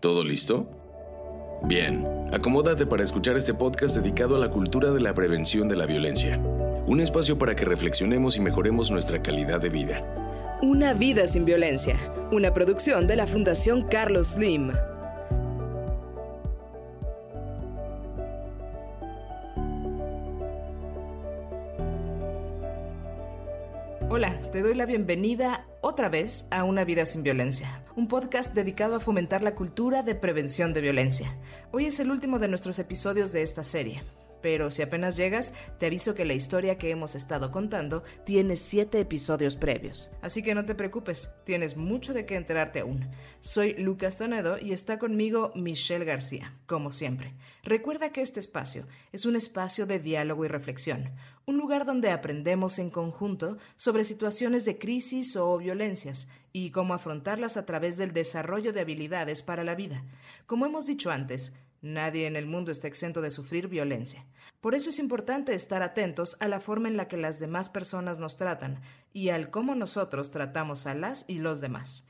¿Todo listo? Bien, acomódate para escuchar este podcast dedicado a la cultura de la prevención de la violencia. Un espacio para que reflexionemos y mejoremos nuestra calidad de vida. Una vida sin violencia, una producción de la Fundación Carlos Slim. Te doy la bienvenida otra vez a Una vida sin violencia, un podcast dedicado a fomentar la cultura de prevención de violencia. Hoy es el último de nuestros episodios de esta serie pero si apenas llegas, te aviso que la historia que hemos estado contando tiene siete episodios previos. Así que no te preocupes, tienes mucho de qué enterarte aún. Soy Lucas Tonedo y está conmigo Michelle García, como siempre. Recuerda que este espacio es un espacio de diálogo y reflexión, un lugar donde aprendemos en conjunto sobre situaciones de crisis o violencias y cómo afrontarlas a través del desarrollo de habilidades para la vida. Como hemos dicho antes, Nadie en el mundo está exento de sufrir violencia. Por eso es importante estar atentos a la forma en la que las demás personas nos tratan y al cómo nosotros tratamos a las y los demás.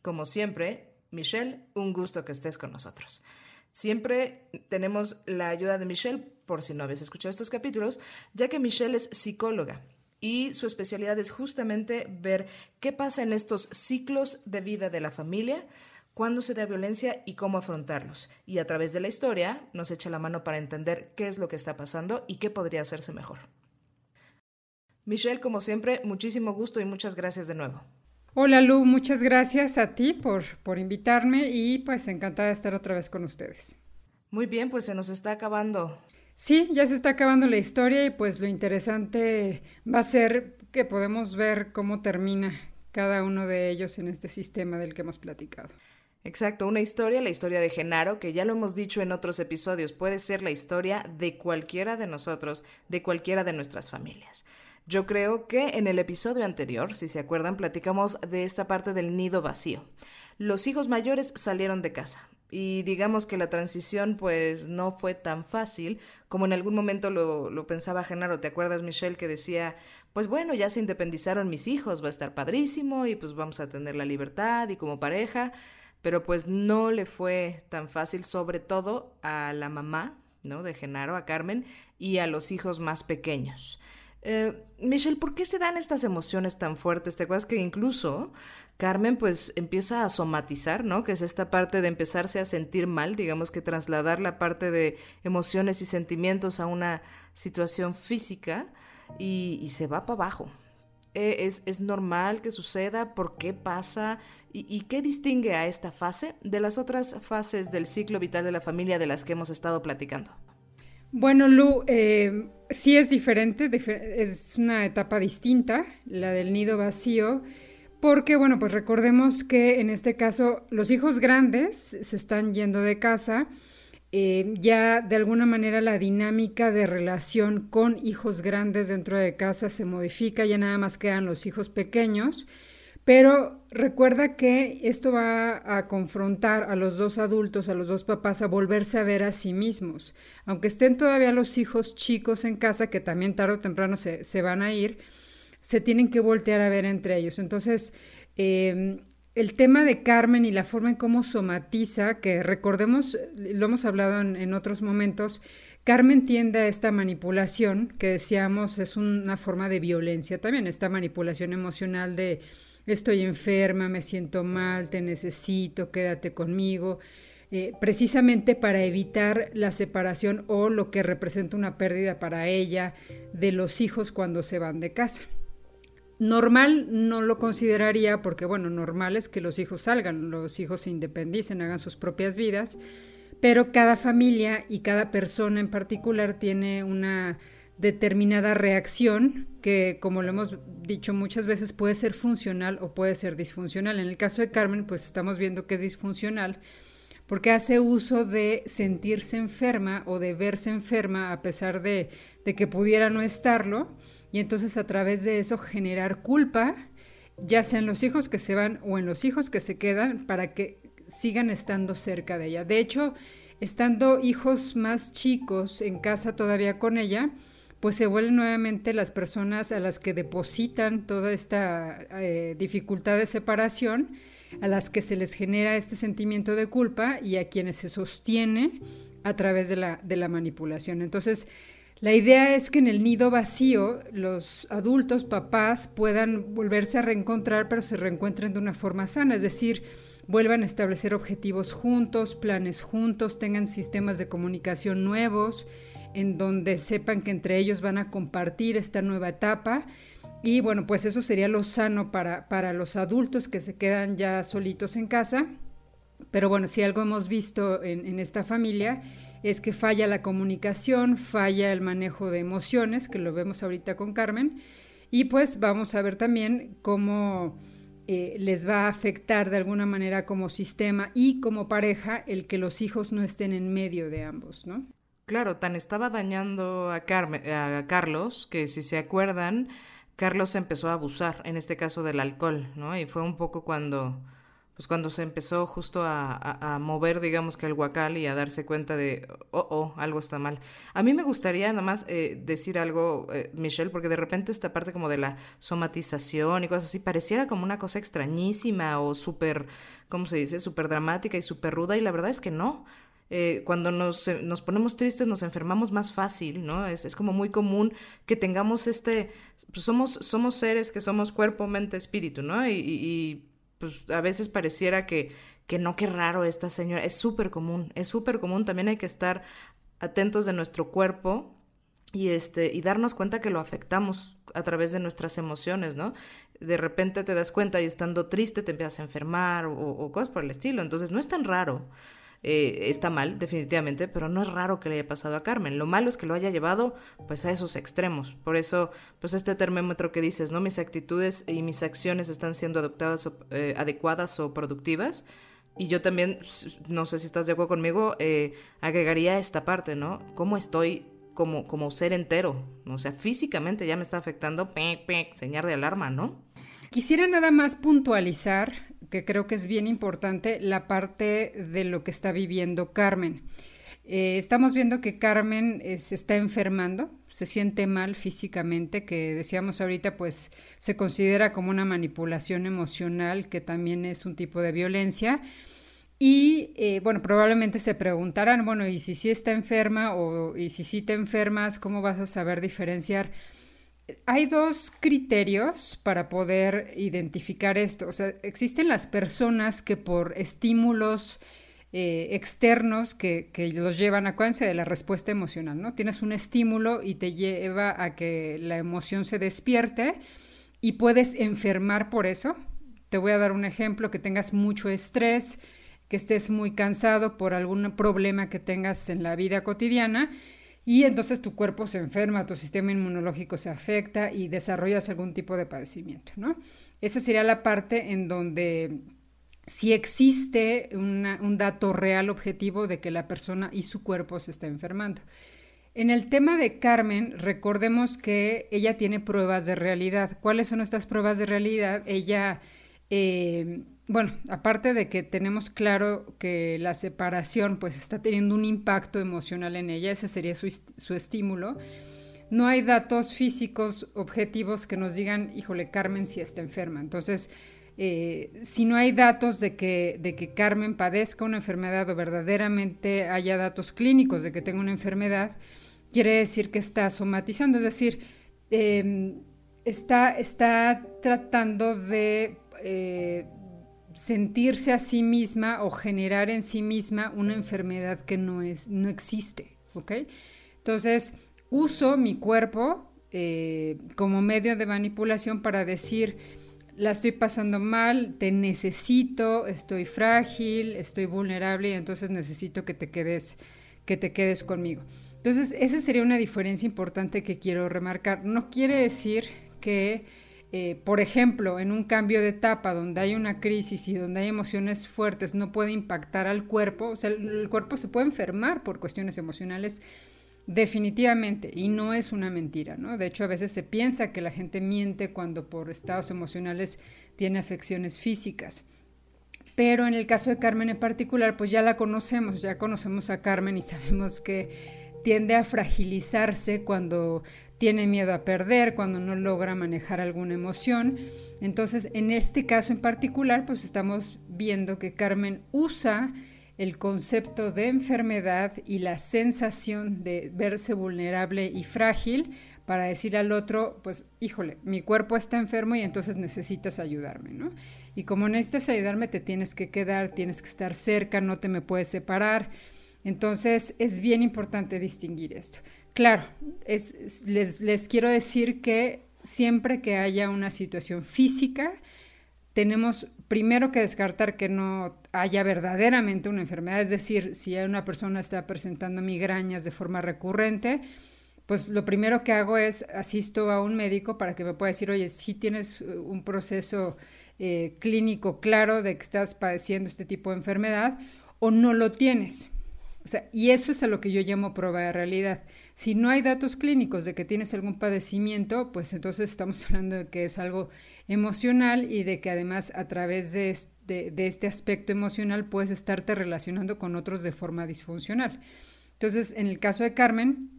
Como siempre, Michelle, un gusto que estés con nosotros. Siempre tenemos la ayuda de Michelle, por si no habéis escuchado estos capítulos, ya que Michelle es psicóloga y su especialidad es justamente ver qué pasa en estos ciclos de vida de la familia cuándo se da violencia y cómo afrontarlos. Y a través de la historia nos echa la mano para entender qué es lo que está pasando y qué podría hacerse mejor. Michelle, como siempre, muchísimo gusto y muchas gracias de nuevo. Hola Lu, muchas gracias a ti por, por invitarme y pues encantada de estar otra vez con ustedes. Muy bien, pues se nos está acabando. Sí, ya se está acabando la historia y pues lo interesante va a ser que podemos ver cómo termina cada uno de ellos en este sistema del que hemos platicado. Exacto, una historia, la historia de Genaro, que ya lo hemos dicho en otros episodios, puede ser la historia de cualquiera de nosotros, de cualquiera de nuestras familias. Yo creo que en el episodio anterior, si se acuerdan, platicamos de esta parte del nido vacío. Los hijos mayores salieron de casa y digamos que la transición pues no fue tan fácil como en algún momento lo, lo pensaba Genaro. ¿Te acuerdas, Michelle, que decía, pues bueno, ya se independizaron mis hijos, va a estar padrísimo y pues vamos a tener la libertad y como pareja? Pero pues no le fue tan fácil, sobre todo a la mamá, ¿no? De Genaro, a Carmen, y a los hijos más pequeños. Eh, Michelle, ¿por qué se dan estas emociones tan fuertes? ¿Te acuerdas que incluso Carmen pues empieza a somatizar, ¿no? Que es esta parte de empezarse a sentir mal, digamos que trasladar la parte de emociones y sentimientos a una situación física y, se va para abajo. Eh, es, ¿Es normal que suceda? ¿Por qué pasa? ¿Y, qué distingue a esta fase de las otras fases del ciclo vital de la familia de las que hemos estado platicando? Bueno, Lu, eh, sí es diferente, es una etapa distinta, la del nido vacío, porque, bueno, pues recordemos que en este caso los hijos grandes se están yendo de casa, eh, ya de alguna manera la dinámica de relación con hijos grandes dentro de casa se modifica, ya nada más quedan los hijos pequeños. Pero recuerda que esto va a confrontar a los dos adultos, a los dos papás, a volverse a ver a sí mismos. Aunque estén todavía los hijos chicos en casa, que también tarde o temprano se, van a ir, se tienen que voltear a ver entre ellos. Entonces, em, el tema de Carmen y la forma en cómo somatiza, que recordemos, lo hemos hablado en, en otros momentos, Carmen tiende a esta manipulación, que decíamos es una forma de violencia también, esta manipulación emocional de estoy enferma, me siento mal, te necesito, quédate conmigo, eh, precisamente para evitar la separación o lo que representa una pérdida para ella de los hijos cuando se van de casa. Normal no lo consideraría porque, bueno, normal es que los hijos salgan, los hijos se independicen, hagan sus propias vidas, pero cada familia y cada persona en particular tiene una determinada reacción que, como lo hemos dicho muchas veces, puede ser funcional o puede ser disfuncional. En el caso de Carmen, pues estamos viendo que es disfuncional porque hace uso de sentirse enferma o de verse enferma a pesar de, de que pudiera no estarlo y entonces a través de eso generar culpa, ya sea en los hijos que se van o en los hijos que se quedan, para que sigan estando cerca de ella. De hecho, estando hijos más chicos en casa todavía con ella, pues se vuelven nuevamente las personas a las que depositan toda esta eh, dificultad de separación a las que se les genera este sentimiento de culpa y a quienes se sostiene a través de la, de la manipulación. Entonces, la idea es que en el nido vacío los adultos, papás, puedan volverse a reencontrar, pero se reencuentren de una forma sana, es decir, vuelvan a establecer objetivos juntos, planes juntos, tengan sistemas de comunicación nuevos, en donde sepan que entre ellos van a compartir esta nueva etapa. Y bueno, pues eso sería lo sano para, para los adultos que se quedan ya solitos en casa. Pero bueno, si algo hemos visto en, en esta familia es que falla la comunicación, falla el manejo de emociones, que lo vemos ahorita con Carmen, y pues vamos a ver también cómo eh, les va a afectar de alguna manera como sistema y como pareja el que los hijos no estén en medio de ambos, ¿no? Claro, tan estaba dañando a, a Carlos que si se acuerdan, Carlos empezó a abusar, en este caso del alcohol, ¿no? Y fue un poco cuando pues cuando se empezó justo a, mover, digamos que el guacal y a darse cuenta de, oh, oh, algo está mal. A mí me gustaría nada más eh, decir algo, eh, Michelle, porque de repente esta parte como de la somatización y cosas así, pareciera como una cosa extrañísima o súper, ¿cómo se dice?, súper dramática y súper ruda, y la verdad es que no. Eh, cuando nos, nos, ponemos tristes nos enfermamos más fácil, ¿no? Es, es como muy común que tengamos este, pues somos, somos seres que somos cuerpo, mente, espíritu, ¿no? y pues a veces pareciera que, que no, qué raro esta señora. Es súper común, es súper común. También hay que estar atentos de nuestro cuerpo y, este, y darnos cuenta que lo afectamos a través de nuestras emociones, ¿no? De repente te das cuenta y estando triste te empiezas a enfermar o, o cosas por el estilo. Entonces no es tan raro. Eh, está mal, definitivamente, pero no es raro que le haya pasado a Carmen. Lo malo es que lo haya llevado pues a esos extremos. Por eso, pues este termómetro que dices, ¿no? Mis actitudes y mis acciones están siendo adoptadas eh, adecuadas o productivas. Y yo también, no sé si estás de acuerdo conmigo, eh, agregaría esta parte, ¿no? ¿Cómo estoy como, como ser entero? O sea, físicamente ya me está afectando, señal de alarma, ¿no? Quisiera nada más puntualizar que creo que es bien importante, la parte de lo que está viviendo Carmen. Eh, estamos viendo que Carmen eh, se está enfermando, se siente mal físicamente, que decíamos ahorita, pues se considera como una manipulación emocional, que también es un tipo de violencia. Y eh, bueno, probablemente se preguntarán, bueno, ¿y si sí está enferma o y si sí te enfermas, cómo vas a saber diferenciar? Hay dos criterios para poder identificar esto. O sea, existen las personas que por estímulos eh, externos que, los llevan, a acuérdense de la respuesta emocional, ¿no? Tienes un estímulo y te lleva a que la emoción se despierte y puedes enfermar por eso. Te voy a dar un ejemplo, que tengas mucho estrés, que estés muy cansado por algún problema que tengas en la vida cotidiana y entonces tu cuerpo se enferma, tu sistema inmunológico se afecta y desarrollas algún tipo de padecimiento, ¿no? Esa sería la parte en donde si existe un dato real objetivo de que la persona y su cuerpo se está enfermando. En el tema de Carmen, recordemos que ella tiene pruebas de realidad. ¿Cuáles son estas pruebas de realidad? Ella eh, bueno, aparte de que tenemos claro que la separación pues está teniendo un impacto emocional en ella, ese sería su, estímulo, no hay datos físicos objetivos que nos digan, híjole, Carmen si está enferma. Entonces, eh, si no hay datos de que, de que Carmen padezca una enfermedad o verdaderamente haya datos clínicos de que tenga una enfermedad, quiere decir que está somatizando, es decir, em, está, está tratando de... Eh, sentirse a sí misma o generar en sí misma una enfermedad que no, es, no existe, ¿ok? Entonces, uso mi cuerpo eh, como medio de manipulación para decir, la estoy pasando mal, te necesito, estoy frágil, estoy vulnerable y entonces necesito que te quedes, que te quedes conmigo. Entonces, esa sería una diferencia importante que quiero remarcar. No quiere decir que eh, por ejemplo, en un cambio de etapa donde hay una crisis y donde hay emociones fuertes, no puede impactar al cuerpo, o sea, el, cuerpo se puede enfermar por cuestiones emocionales definitivamente, y no es una mentira, ¿no? De hecho, a veces se piensa que la gente miente cuando por estados emocionales tiene afecciones físicas. Pero en el caso de Carmen en particular, pues ya la conocemos, ya conocemos a Carmen y sabemos que tiende a fragilizarse cuando tiene miedo a perder, cuando no logra manejar alguna emoción. Entonces, en este caso en particular, pues estamos viendo que Carmen usa el concepto de enfermedad y la sensación de verse vulnerable y frágil para decir al otro, pues, híjole, mi cuerpo está enfermo y entonces necesitas ayudarme, ¿no? Y como necesitas ayudarme, te tienes que quedar, tienes que estar cerca, no te me puedes separar. Entonces, es bien importante distinguir esto. Claro, es, les, les quiero decir que siempre que haya una situación física, tenemos primero que descartar que no haya verdaderamente una enfermedad, es decir, si una persona está presentando migrañas de forma recurrente, pues lo primero que hago es asisto a un médico para que me pueda decir, oye, si tienes uh, un proceso eh, clínico claro de que estás padeciendo este tipo de enfermedad o no lo tienes. Y eso es a lo que yo llamo prueba de realidad. Si no hay datos clínicos de que tienes algún padecimiento, pues entonces estamos hablando de que es algo emocional y de que además a través de, de este aspecto emocional puedes estarte relacionando con otros de forma disfuncional. Entonces, en el caso de Carmen,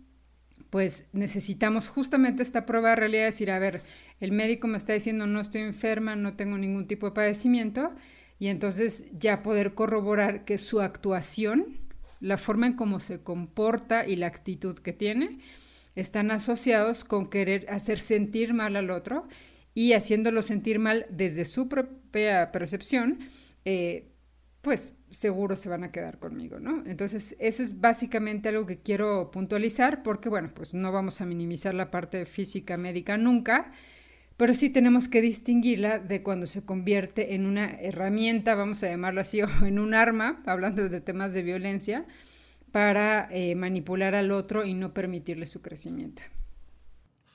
pues necesitamos justamente esta prueba de realidad, decir, a ver, el médico me está diciendo no estoy enferma, no tengo ningún tipo de padecimiento, y entonces ya poder corroborar que su actuación, la forma en cómo se comporta y la actitud que tiene, están asociados con querer hacer sentir mal al otro y haciéndolo sentir mal desde su propia percepción, eh, pues seguro se van a quedar conmigo, ¿no? Entonces, eso es básicamente algo que quiero puntualizar porque, bueno, pues no vamos a minimizar la parte física médica nunca, pero sí tenemos que distinguirla de cuando se convierte en una herramienta, vamos a llamarlo así, o en un arma, hablando de temas de violencia, para eh, manipular al otro y no permitirle su crecimiento.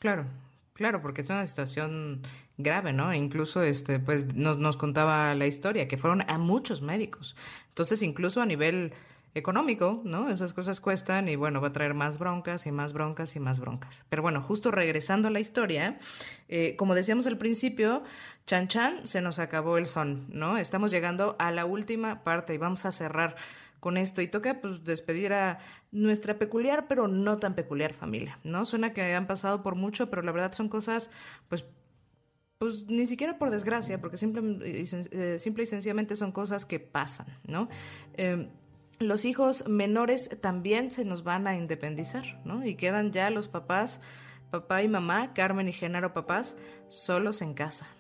Claro, claro, porque es una situación grave, ¿no? incluso, este, pues, nos, nos contaba la historia, que fueron a muchos médicos. Entonces, incluso a nivel económico, ¿no? Esas cosas cuestan y bueno, va a traer más broncas y más broncas y más broncas. Pero bueno, justo regresando a la historia, eh, como decíamos al principio, Chan Chan se nos acabó el son, ¿no? Estamos llegando a la última parte y vamos a cerrar con esto y toca pues despedir a nuestra peculiar pero no tan peculiar familia, ¿no? Suena que han pasado por mucho, pero la verdad son cosas pues pues ni siquiera por desgracia, porque simple y, eh, simple y sencillamente son cosas que pasan, ¿no? Em, los hijos menores también se nos van a independizar, ¿no? Y quedan ya los papás, papá y mamá, Carmen y Genaro papás, solos en casa.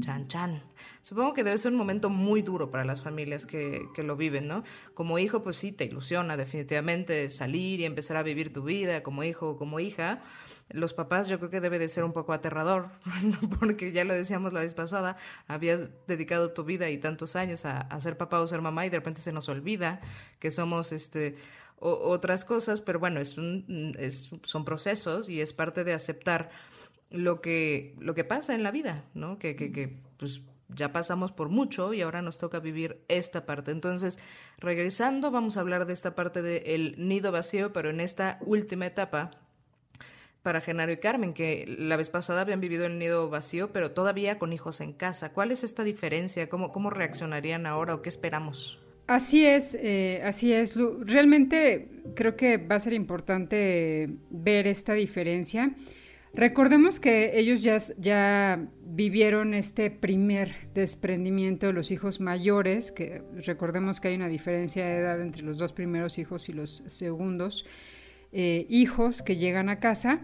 Chan, chan. Supongo que debe ser un momento muy duro para las familias que, que, lo viven, ¿no? Como hijo, pues sí, te ilusiona definitivamente salir y empezar a vivir tu vida como hijo o como hija, los papás yo creo que debe de ser un poco aterrador, porque ya lo decíamos la vez pasada, habías dedicado tu vida y tantos años a, ser papá o ser mamá y de repente se nos olvida que somos este otras cosas, pero bueno, es, es son procesos y es parte de aceptar lo que, lo que pasa en la vida, ¿no? Que, que, que pues ya pasamos por mucho y ahora nos toca vivir esta parte. Entonces, regresando, vamos a hablar de esta parte del nido vacío, pero en esta última etapa para Genaro y Carmen, que la vez pasada habían vivido el nido vacío, pero todavía con hijos en casa. ¿Cuál es esta diferencia? ¿Cómo, cómo reaccionarían ahora o qué esperamos? Así es, eh, así es. Realmente creo que va a ser importante ver esta diferencia. Recordemos que ellos ya, ya vivieron este primer desprendimiento de los hijos mayores, que recordemos que hay una diferencia de edad entre los dos primeros hijos y los segundos. Eh, hijos que llegan a casa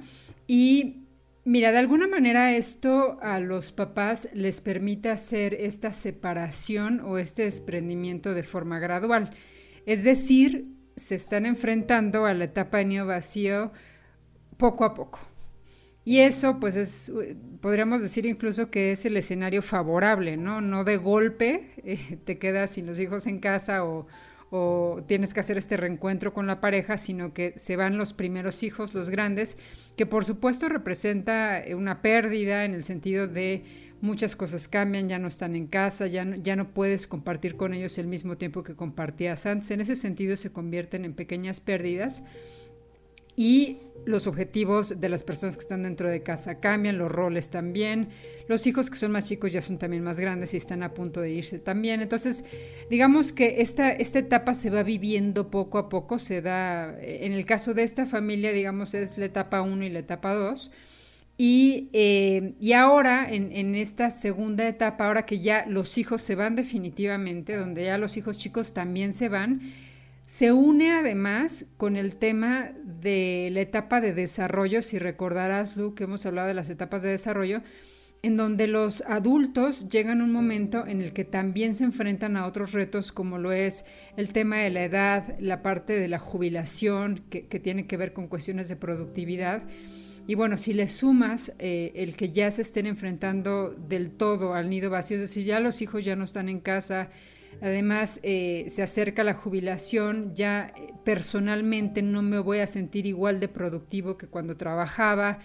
y mira, de alguna manera esto a los papás les permite hacer esta separación o este desprendimiento de forma gradual. Es decir, se están enfrentando a la etapa de nido vacío poco a poco. Y eso, pues, es, podríamos decir incluso que es el escenario favorable, ¿no? No de golpe eh, te quedas sin los hijos en casa o, o tienes que hacer este reencuentro con la pareja, sino que se van los primeros hijos, los grandes, que por supuesto representa una pérdida en el sentido de muchas cosas cambian, ya no están en casa, ya no, ya no puedes compartir con ellos el mismo tiempo que compartías antes. En ese sentido se convierten en pequeñas pérdidas. y los objetivos de las personas que están dentro de casa cambian, los roles también, los hijos que son más chicos ya son también más grandes y están a punto de irse también. Entonces, digamos que esta, esta etapa se va viviendo poco a poco, se da, en el caso de esta familia, digamos, es la etapa 1 y la etapa 2. Y, eh, y, ahora, en, en, esta segunda etapa, ahora que ya los hijos se van definitivamente, donde ya los hijos chicos también se van, se une además con el tema de la etapa de desarrollo, si recordarás, Lu, que hemos hablado de las etapas de desarrollo, en donde los adultos llegan a un momento en el que también se enfrentan a otros retos como lo es el tema de la edad, la parte de la jubilación, que, tiene que ver con cuestiones de productividad. Y bueno, si le sumas eh, el que ya se estén enfrentando del todo al nido vacío, es decir, ya los hijos ya no están en casa, Además, eh, se acerca la jubilación, ya eh, personalmente no me voy a sentir igual de productivo que cuando trabajaba.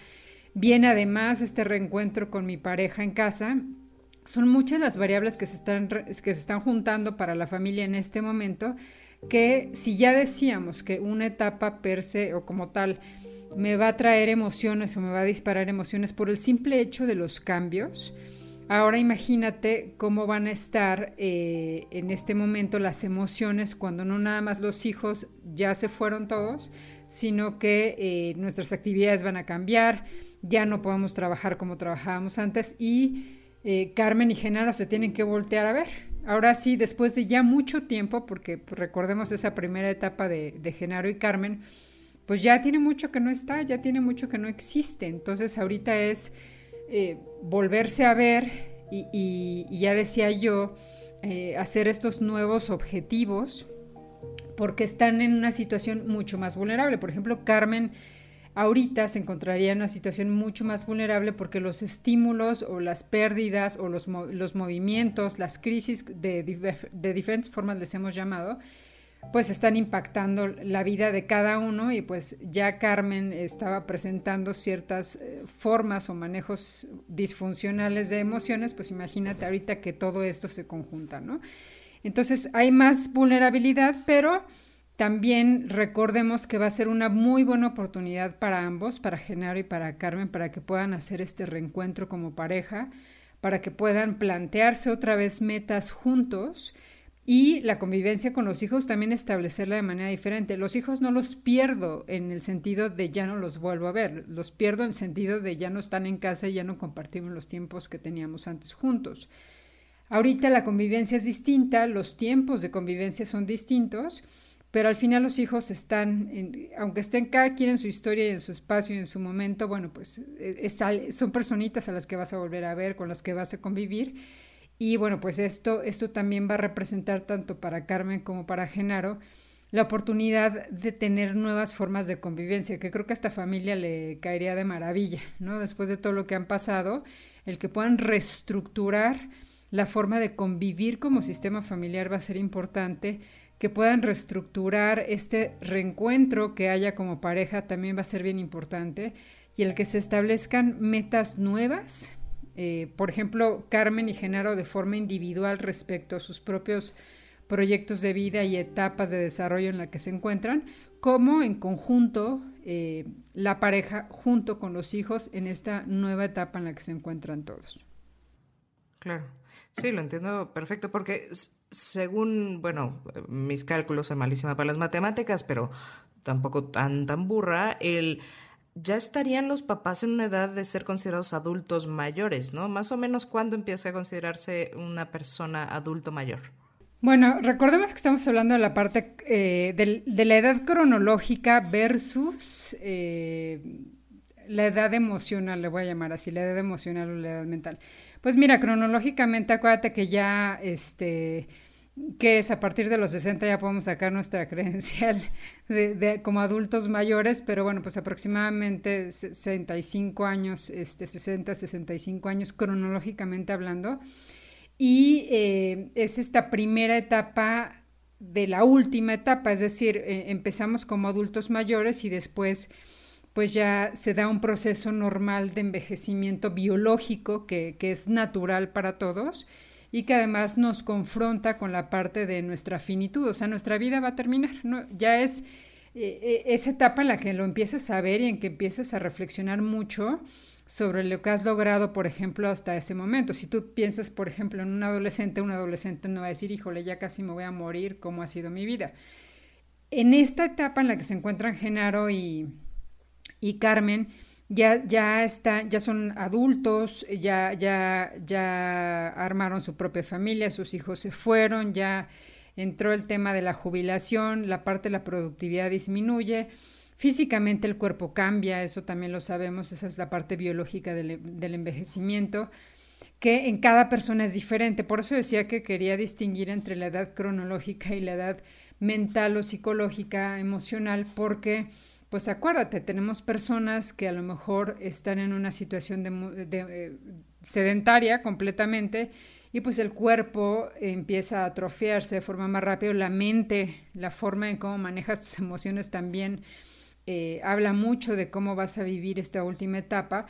Viene además este reencuentro con mi pareja en casa. Son muchas las variables que se están, que se están juntando para la familia en este momento, que si ya decíamos que una etapa per se o como tal me va a traer emociones o me va a disparar emociones por el simple hecho de los cambios, Ahora imagínate cómo van a estar eh, en este momento las emociones cuando no nada más los hijos ya se fueron todos, sino que eh, nuestras actividades van a cambiar, ya no podemos trabajar como trabajábamos antes y eh, Carmen y Genaro se tienen que voltear a ver. Ahora sí, después de ya mucho tiempo, porque pues, recordemos esa primera etapa de, de Genaro y Carmen, pues ya tiene mucho que no está, ya tiene mucho que no existe. Entonces ahorita es eh, volverse a ver y, ya decía yo, eh, hacer estos nuevos objetivos porque están en una situación mucho más vulnerable. Por ejemplo, Carmen ahorita se encontraría en una situación mucho más vulnerable porque los estímulos o las pérdidas o los, movimientos, las crisis de, de diferentes formas les hemos llamado, pues están impactando la vida de cada uno y pues ya Carmen estaba presentando ciertas eh, formas o manejos disfuncionales de emociones, pues imagínate ahorita que todo esto se conjunta, ¿no? Entonces hay más vulnerabilidad, pero también recordemos que va a ser una muy buena oportunidad para ambos, para Genaro y para Carmen, para que puedan hacer este reencuentro como pareja, para que puedan plantearse otra vez metas juntos y la convivencia con los hijos también establecerla de manera diferente. Los hijos no los pierdo en el sentido de ya no los vuelvo a ver, los pierdo en el sentido de ya no están en casa y ya no compartimos los tiempos que teníamos antes juntos. Ahorita la convivencia es distinta, los tiempos de convivencia son distintos, pero al final los hijos están, aunque estén cada quien en su historia y en su espacio y en su momento, bueno, pues e, son personitas a las que vas a volver a ver, con las que vas a convivir y bueno, pues esto, esto también va a representar tanto para Carmen como para Genaro la oportunidad de tener nuevas formas de convivencia, que creo que a esta familia le caería de maravilla, ¿no? Después de todo lo que han pasado, el que puedan reestructurar la forma de convivir como sistema familiar va a ser importante, que puedan reestructurar este reencuentro que haya como pareja también va a ser bien importante, y el que se establezcan metas nuevas eh, por ejemplo, Carmen y Genaro de forma individual respecto a sus propios proyectos de vida y etapas de desarrollo en la que se encuentran, como en conjunto eh, la pareja junto con los hijos en esta nueva etapa en la que se encuentran todos. Claro, sí, lo entiendo perfecto, porque según, bueno, mis cálculos son malísima para las matemáticas, pero tampoco tan, tan burra, el ya estarían los papás en una edad de ser considerados adultos mayores, ¿no? Más o menos cuándo empieza a considerarse una persona adulto mayor. Bueno, recordemos que estamos hablando de la parte eh, de, la edad cronológica versus eh, la edad emocional, le voy a llamar así, la edad emocional o la edad mental. Pues mira, cronológicamente acuérdate que ya este que es a partir de los 60 ya podemos sacar nuestra credencial de, como adultos mayores, pero bueno, pues aproximadamente 65 años, este, 60, 65 años cronológicamente hablando. Y eh, es esta primera etapa de la última etapa, es decir, eh, empezamos como adultos mayores y después pues ya se da un proceso normal de envejecimiento biológico que, que es natural para todos y que además nos confronta con la parte de nuestra finitud, o sea, nuestra vida va a terminar. Ya es eh, esa etapa en la que lo empiezas a ver y en que empiezas a reflexionar mucho sobre lo que has logrado, por ejemplo, hasta ese momento. Si tú piensas, por ejemplo, en un adolescente, un adolescente no va a decir, híjole, ya casi me voy a morir, ¿cómo ha sido mi vida? En esta etapa en la que se encuentran Genaro y, y Carmen, ya, ya, está, ya son adultos, ya, ya, ya armaron su propia familia, sus hijos se fueron, ya entró el tema de la jubilación, la parte de la productividad disminuye, físicamente el cuerpo cambia, eso también lo sabemos, esa es la parte biológica del, del envejecimiento, que en cada persona es diferente. Por eso decía que quería distinguir entre la edad cronológica y la edad mental o psicológica, emocional, porque pues acuérdate, tenemos personas que a lo mejor están en una situación eh, sedentaria completamente y pues el cuerpo empieza a atrofiarse de forma más rápida, la mente, la forma en cómo manejas tus emociones también eh, habla mucho de cómo vas a vivir esta última etapa.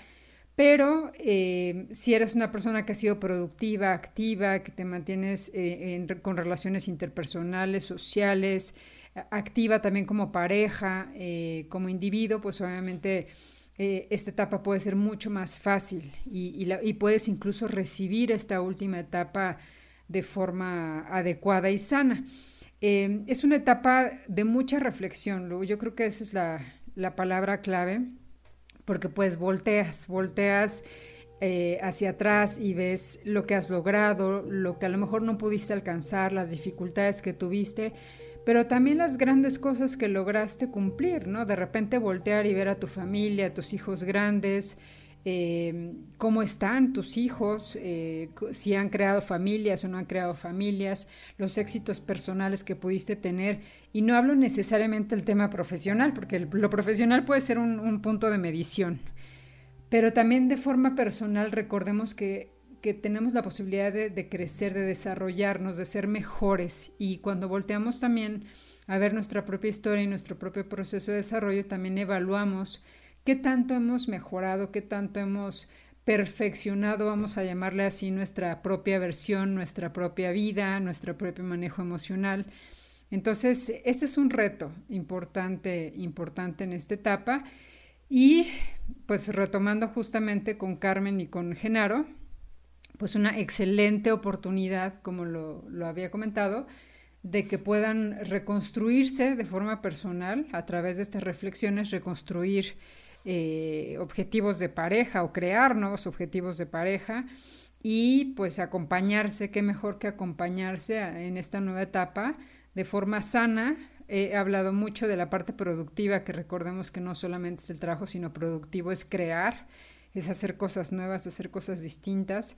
Pero eh, si eres una persona que ha sido productiva, activa, que te mantienes con relaciones interpersonales, sociales, activa también como pareja, como individuo, pues obviamente eh, esta etapa puede ser mucho más fácil y, puedes incluso recibir esta última etapa de forma adecuada y sana. Eh, es una etapa de mucha reflexión, yo creo que esa es la, palabra clave, porque pues volteas, volteas eh, hacia atrás y ves lo que has logrado, lo que a lo mejor no pudiste alcanzar, las dificultades que tuviste, pero también las grandes cosas que lograste cumplir, ¿no? De repente voltear y ver a tu familia, a tus hijos grandes, eh, cómo están tus hijos, eh, si han creado familias o no han creado familias, los éxitos personales que pudiste tener. Y no hablo necesariamente del tema profesional, porque lo profesional puede ser un punto de medición. Pero también de forma personal recordemos que que tenemos la posibilidad de, crecer, de desarrollarnos, de ser mejores. Y cuando volteamos también a ver nuestra propia historia y nuestro propio proceso de desarrollo, también evaluamos qué tanto hemos mejorado, qué tanto hemos perfeccionado, vamos a llamarle así, nuestra propia versión, nuestra propia vida, nuestro propio manejo emocional. Entonces, este es un reto importante, importante en esta etapa. Y pues retomando justamente con Carmen y con Genaro, pues una excelente oportunidad, como lo, había comentado, de que puedan reconstruirse de forma personal a través de estas reflexiones, reconstruir eh, objetivos de pareja o crear nuevos objetivos de pareja y pues acompañarse, qué mejor que acompañarse en esta nueva etapa de forma sana. He hablado mucho de la parte productiva, que recordemos que no solamente es el trabajo, sino productivo es crear, es hacer cosas nuevas, hacer cosas distintas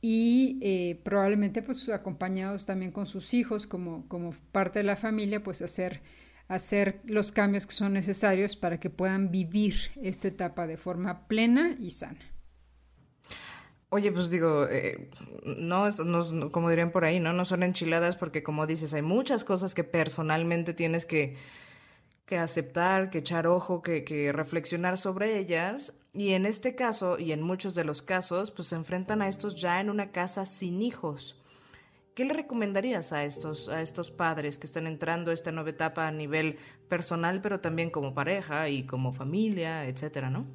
y eh, probablemente pues acompañados también con sus hijos como, como parte de la familia, pues hacer, hacer los cambios que son necesarios para que puedan vivir esta etapa de forma plena y sana. Oye, pues digo, eh, no, no, como dirían por ahí, ¿no? No son enchiladas porque como dices, hay muchas cosas que personalmente tienes que, que aceptar, que echar ojo, que, que reflexionar sobre ellas y en este caso, y en muchos de los casos, pues se enfrentan a estos ya en una casa sin hijos. ¿Qué le recomendarías a estos, a estos padres que están entrando a esta nueva etapa a nivel personal, pero también como pareja y como familia, etcétera, no?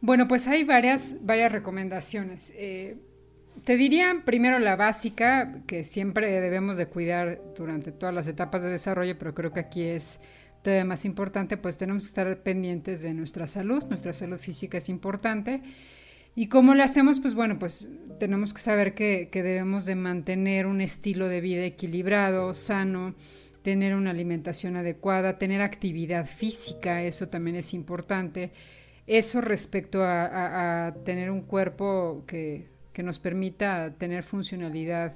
Bueno, pues hay varias, varias recomendaciones. Eh, te diría primero la básica, que siempre debemos de cuidar durante todas las etapas de desarrollo, pero creo que aquí es todavía más importante, pues tenemos que estar pendientes de nuestra salud, nuestra salud física es importante. ¿Y cómo lo hacemos? Pues bueno, pues tenemos que saber que, debemos de mantener un estilo de vida equilibrado, sano, tener una alimentación adecuada, tener actividad física, eso también es importante. Eso respecto a, tener un cuerpo que, nos permita tener funcionalidad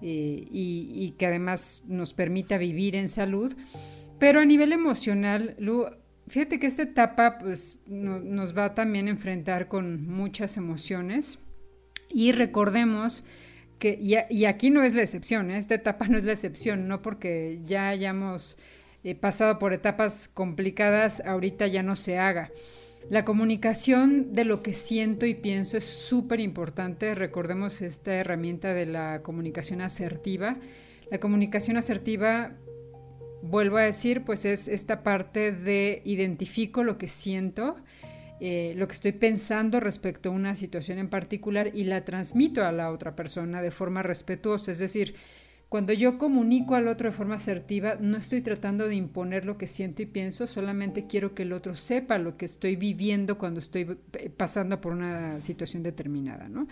eh, y, que además nos permita vivir en salud. Pero a nivel emocional, Lu, fíjate que esta etapa pues, nos va también a enfrentar con muchas emociones y recordemos que, y, aquí no es la excepción, ¿eh? esta etapa no es la excepción, no porque ya hayamos eh, pasado por etapas complicadas, ahorita ya no se haga. La comunicación de lo que siento y pienso es súper importante. Recordemos esta herramienta de la comunicación asertiva. La comunicación asertiva vuelvo a decir, pues es esta parte de identifico lo que siento, eh, lo que estoy pensando respecto a una situación en particular y la transmito a la otra persona de forma respetuosa. Es decir, cuando yo comunico al otro de forma asertiva, no estoy tratando de imponer lo que siento y pienso, solamente quiero que el otro sepa lo que estoy viviendo cuando estoy eh, pasando por una situación determinada, ¿no?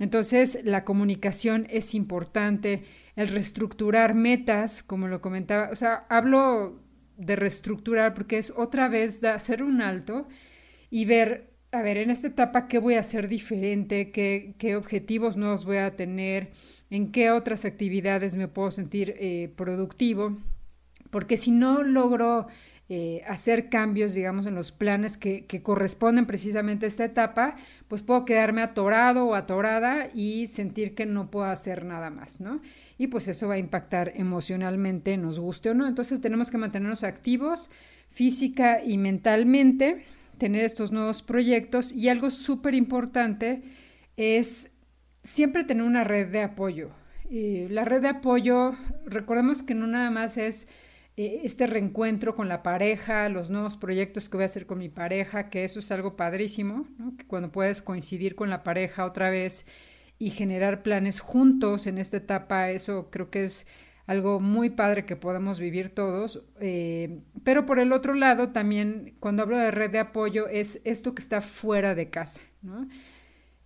Entonces, la comunicación es importante, el reestructurar metas, como lo comentaba, o sea, hablo de reestructurar porque es otra vez hacer un alto y ver, a ver, en esta etapa, ¿qué voy a hacer diferente? ¿Qué, qué objetivos nuevos voy a tener? ¿En qué otras actividades me puedo sentir eh, productivo? Porque si no logro eh, hacer cambios, digamos, en los planes que, corresponden precisamente a esta etapa, pues puedo quedarme atorado o atorada y sentir que no puedo hacer nada más, ¿no? Y pues eso va a impactar emocionalmente, nos guste o no. Entonces tenemos que mantenernos activos física y mentalmente, tener estos nuevos proyectos y algo súper importante es siempre tener una red de apoyo. la red de apoyo, recordemos que no nada más es eh, este reencuentro con la pareja, los nuevos proyectos que voy a hacer con mi pareja, que eso es algo padrísimo, que cuando puedes coincidir con la pareja otra vez y generar planes juntos en esta etapa, eso creo que es algo muy padre que podemos vivir todos. Eh, pero por el otro lado, también cuando hablo de red de apoyo, es esto que está fuera de casa, ¿no?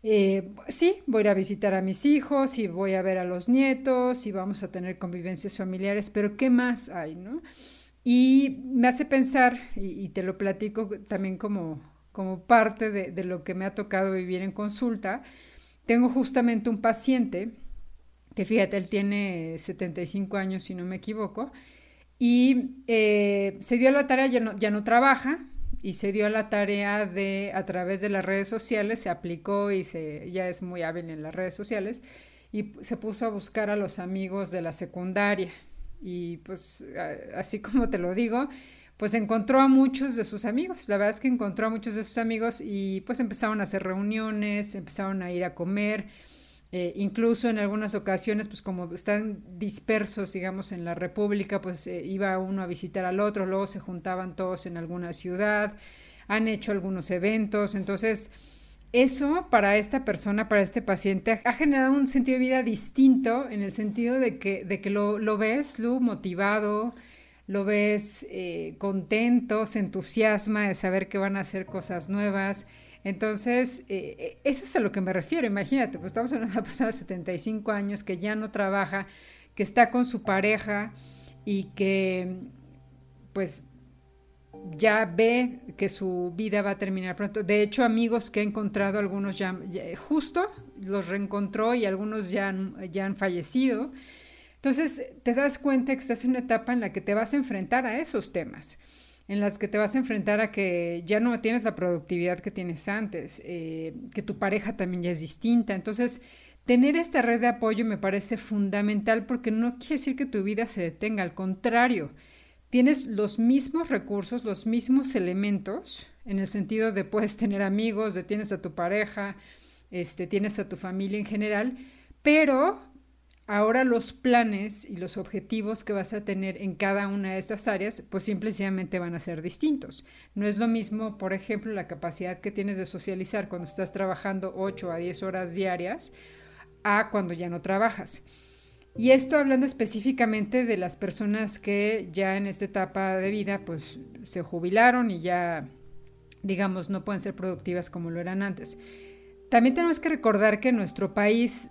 Eh, sí, voy a ir a visitar a mis hijos y voy a ver a los nietos y vamos a tener convivencias familiares, pero ¿qué más hay? ¿no? Y me hace pensar, y, te lo platico también como, como parte de, lo que me ha tocado vivir en consulta, tengo justamente un paciente, que fíjate, él tiene 75 años si no me equivoco, y eh, se dio la tarea, ya no, ya no trabaja, y se dio la tarea de, a través de las redes sociales, se aplicó y se, ya es muy hábil en las redes sociales, y se puso a buscar a los amigos de la secundaria. Y pues, así como te lo digo, pues encontró a muchos de sus amigos. La verdad es que encontró a muchos de sus amigos y pues empezaron a hacer reuniones, empezaron a ir a comer. Eh, incluso en algunas ocasiones, pues como están dispersos, digamos, en la República, pues eh, iba uno a visitar al otro, luego se juntaban todos en alguna ciudad, han hecho algunos eventos, entonces eso para esta persona, para este paciente, ha generado un sentido de vida distinto en el sentido de que, de que lo, lo ves, lo motivado, lo ves eh, contento, se entusiasma de saber que van a hacer cosas nuevas, entonces, eh, eh, eso es a lo que me refiero. Imagínate, pues estamos hablando de una persona de 75 años que ya no trabaja, que está con su pareja y que, pues, ya ve que su vida va a terminar pronto. De hecho, amigos que he encontrado, algunos ya, justo los reencontró y algunos ya ya han fallecido. Entonces, te das cuenta que estás en una etapa en la que te vas a enfrentar a esos temas en las que te vas a enfrentar a que ya no tienes la productividad que tienes antes, eh, que tu pareja también ya es distinta. Entonces, tener esta red de apoyo me parece fundamental porque no quiere decir que tu vida se detenga, al contrario, tienes los mismos recursos, los mismos elementos, en el sentido de puedes tener amigos, de tienes a tu pareja, este, tienes a tu familia en general, pero Ahora los planes y los objetivos que vas a tener en cada una de estas áreas, pues simplemente van a ser distintos. No es lo mismo, por ejemplo, la capacidad que tienes de socializar cuando estás trabajando 8 a 10 horas diarias a cuando ya no trabajas. Y esto hablando específicamente de las personas que ya en esta etapa de vida pues se jubilaron y ya digamos no pueden ser productivas como lo eran antes. También tenemos que recordar que nuestro país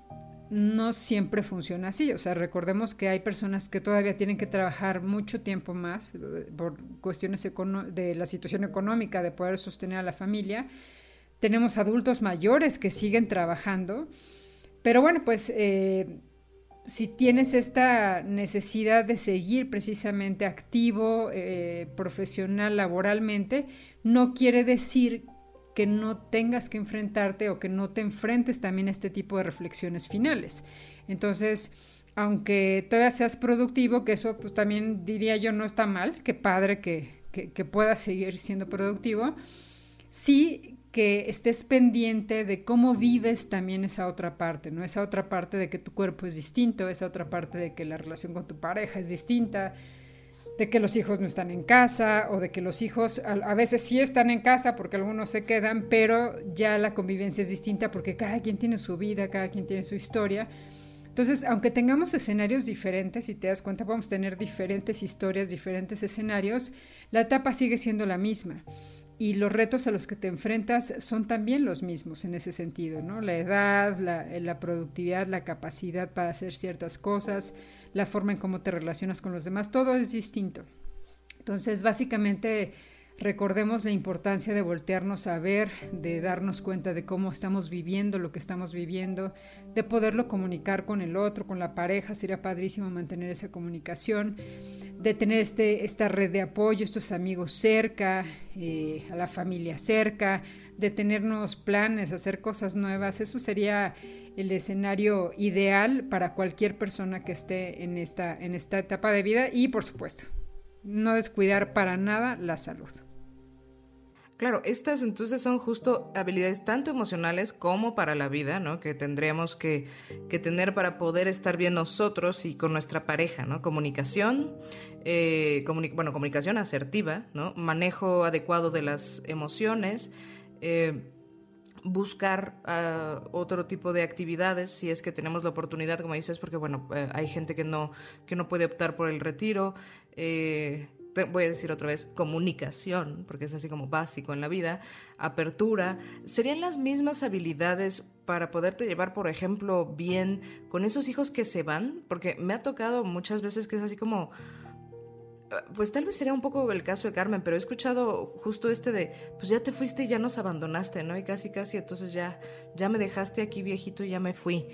no siempre funciona así. O sea, recordemos que hay personas que todavía tienen que trabajar mucho tiempo más eh, por cuestiones de la situación económica, de poder sostener a la familia. Tenemos adultos mayores que siguen trabajando. Pero bueno, pues eh, si tienes esta necesidad de seguir precisamente activo, eh, profesional, laboralmente, no quiere decir que no tengas que enfrentarte o que no te enfrentes también a este tipo de reflexiones finales. Entonces, aunque todavía seas productivo, que eso pues también diría yo no está mal, que padre que, que, puedas seguir siendo productivo, sí que estés pendiente de cómo vives también esa otra parte, ¿no? Esa otra parte de que tu cuerpo es distinto, esa otra parte de que la relación con tu pareja es distinta, de que los hijos no están en casa o de que los hijos a, veces sí están en casa porque algunos se quedan, pero ya la convivencia es distinta porque cada quien tiene su vida, cada quien tiene su historia. Entonces, aunque tengamos escenarios diferentes, si te das cuenta, vamos tener diferentes historias, diferentes escenarios, la etapa sigue siendo la misma. Y los retos a los que te enfrentas son también los mismos en ese sentido, ¿no? La edad, la, la productividad, la capacidad para hacer ciertas cosas, la forma en cómo te relacionas con los demás, todo es distinto. Entonces, básicamente Recordemos la importancia de voltearnos a ver, de darnos cuenta de cómo estamos viviendo lo que estamos viviendo, de poderlo comunicar con el otro, con la pareja, sería padrísimo mantener esa comunicación, de tener este, esta red de apoyo, estos amigos cerca, eh, a la familia cerca, de tenernos planes, hacer cosas nuevas, eso sería el escenario ideal para cualquier persona que esté en esta, en esta etapa de vida y por supuesto no descuidar para nada la salud. Claro, estas entonces son justo habilidades tanto emocionales como para la vida, ¿no? Que tendríamos que, tener para poder estar bien nosotros y con nuestra pareja, ¿no? Comunicación, eh, bueno, comunicación asertiva, ¿no? Manejo adecuado de las emociones, eh, buscar ah, otro tipo de actividades si es que tenemos la oportunidad, como dices, porque bueno, eh, hay gente que no, que no puede optar por el retiro. Eh, voy a decir otra vez, comunicación, porque es así como básico en la vida, apertura, serían las mismas habilidades para poderte llevar, por ejemplo, bien con esos hijos que se van, porque me ha tocado muchas veces que es así como pues tal vez sería un poco el caso de Carmen, pero he escuchado justo este de, pues ya te fuiste y ya nos abandonaste, ¿no? Y casi, casi, entonces ya, ya me dejaste aquí viejito y ya me fui.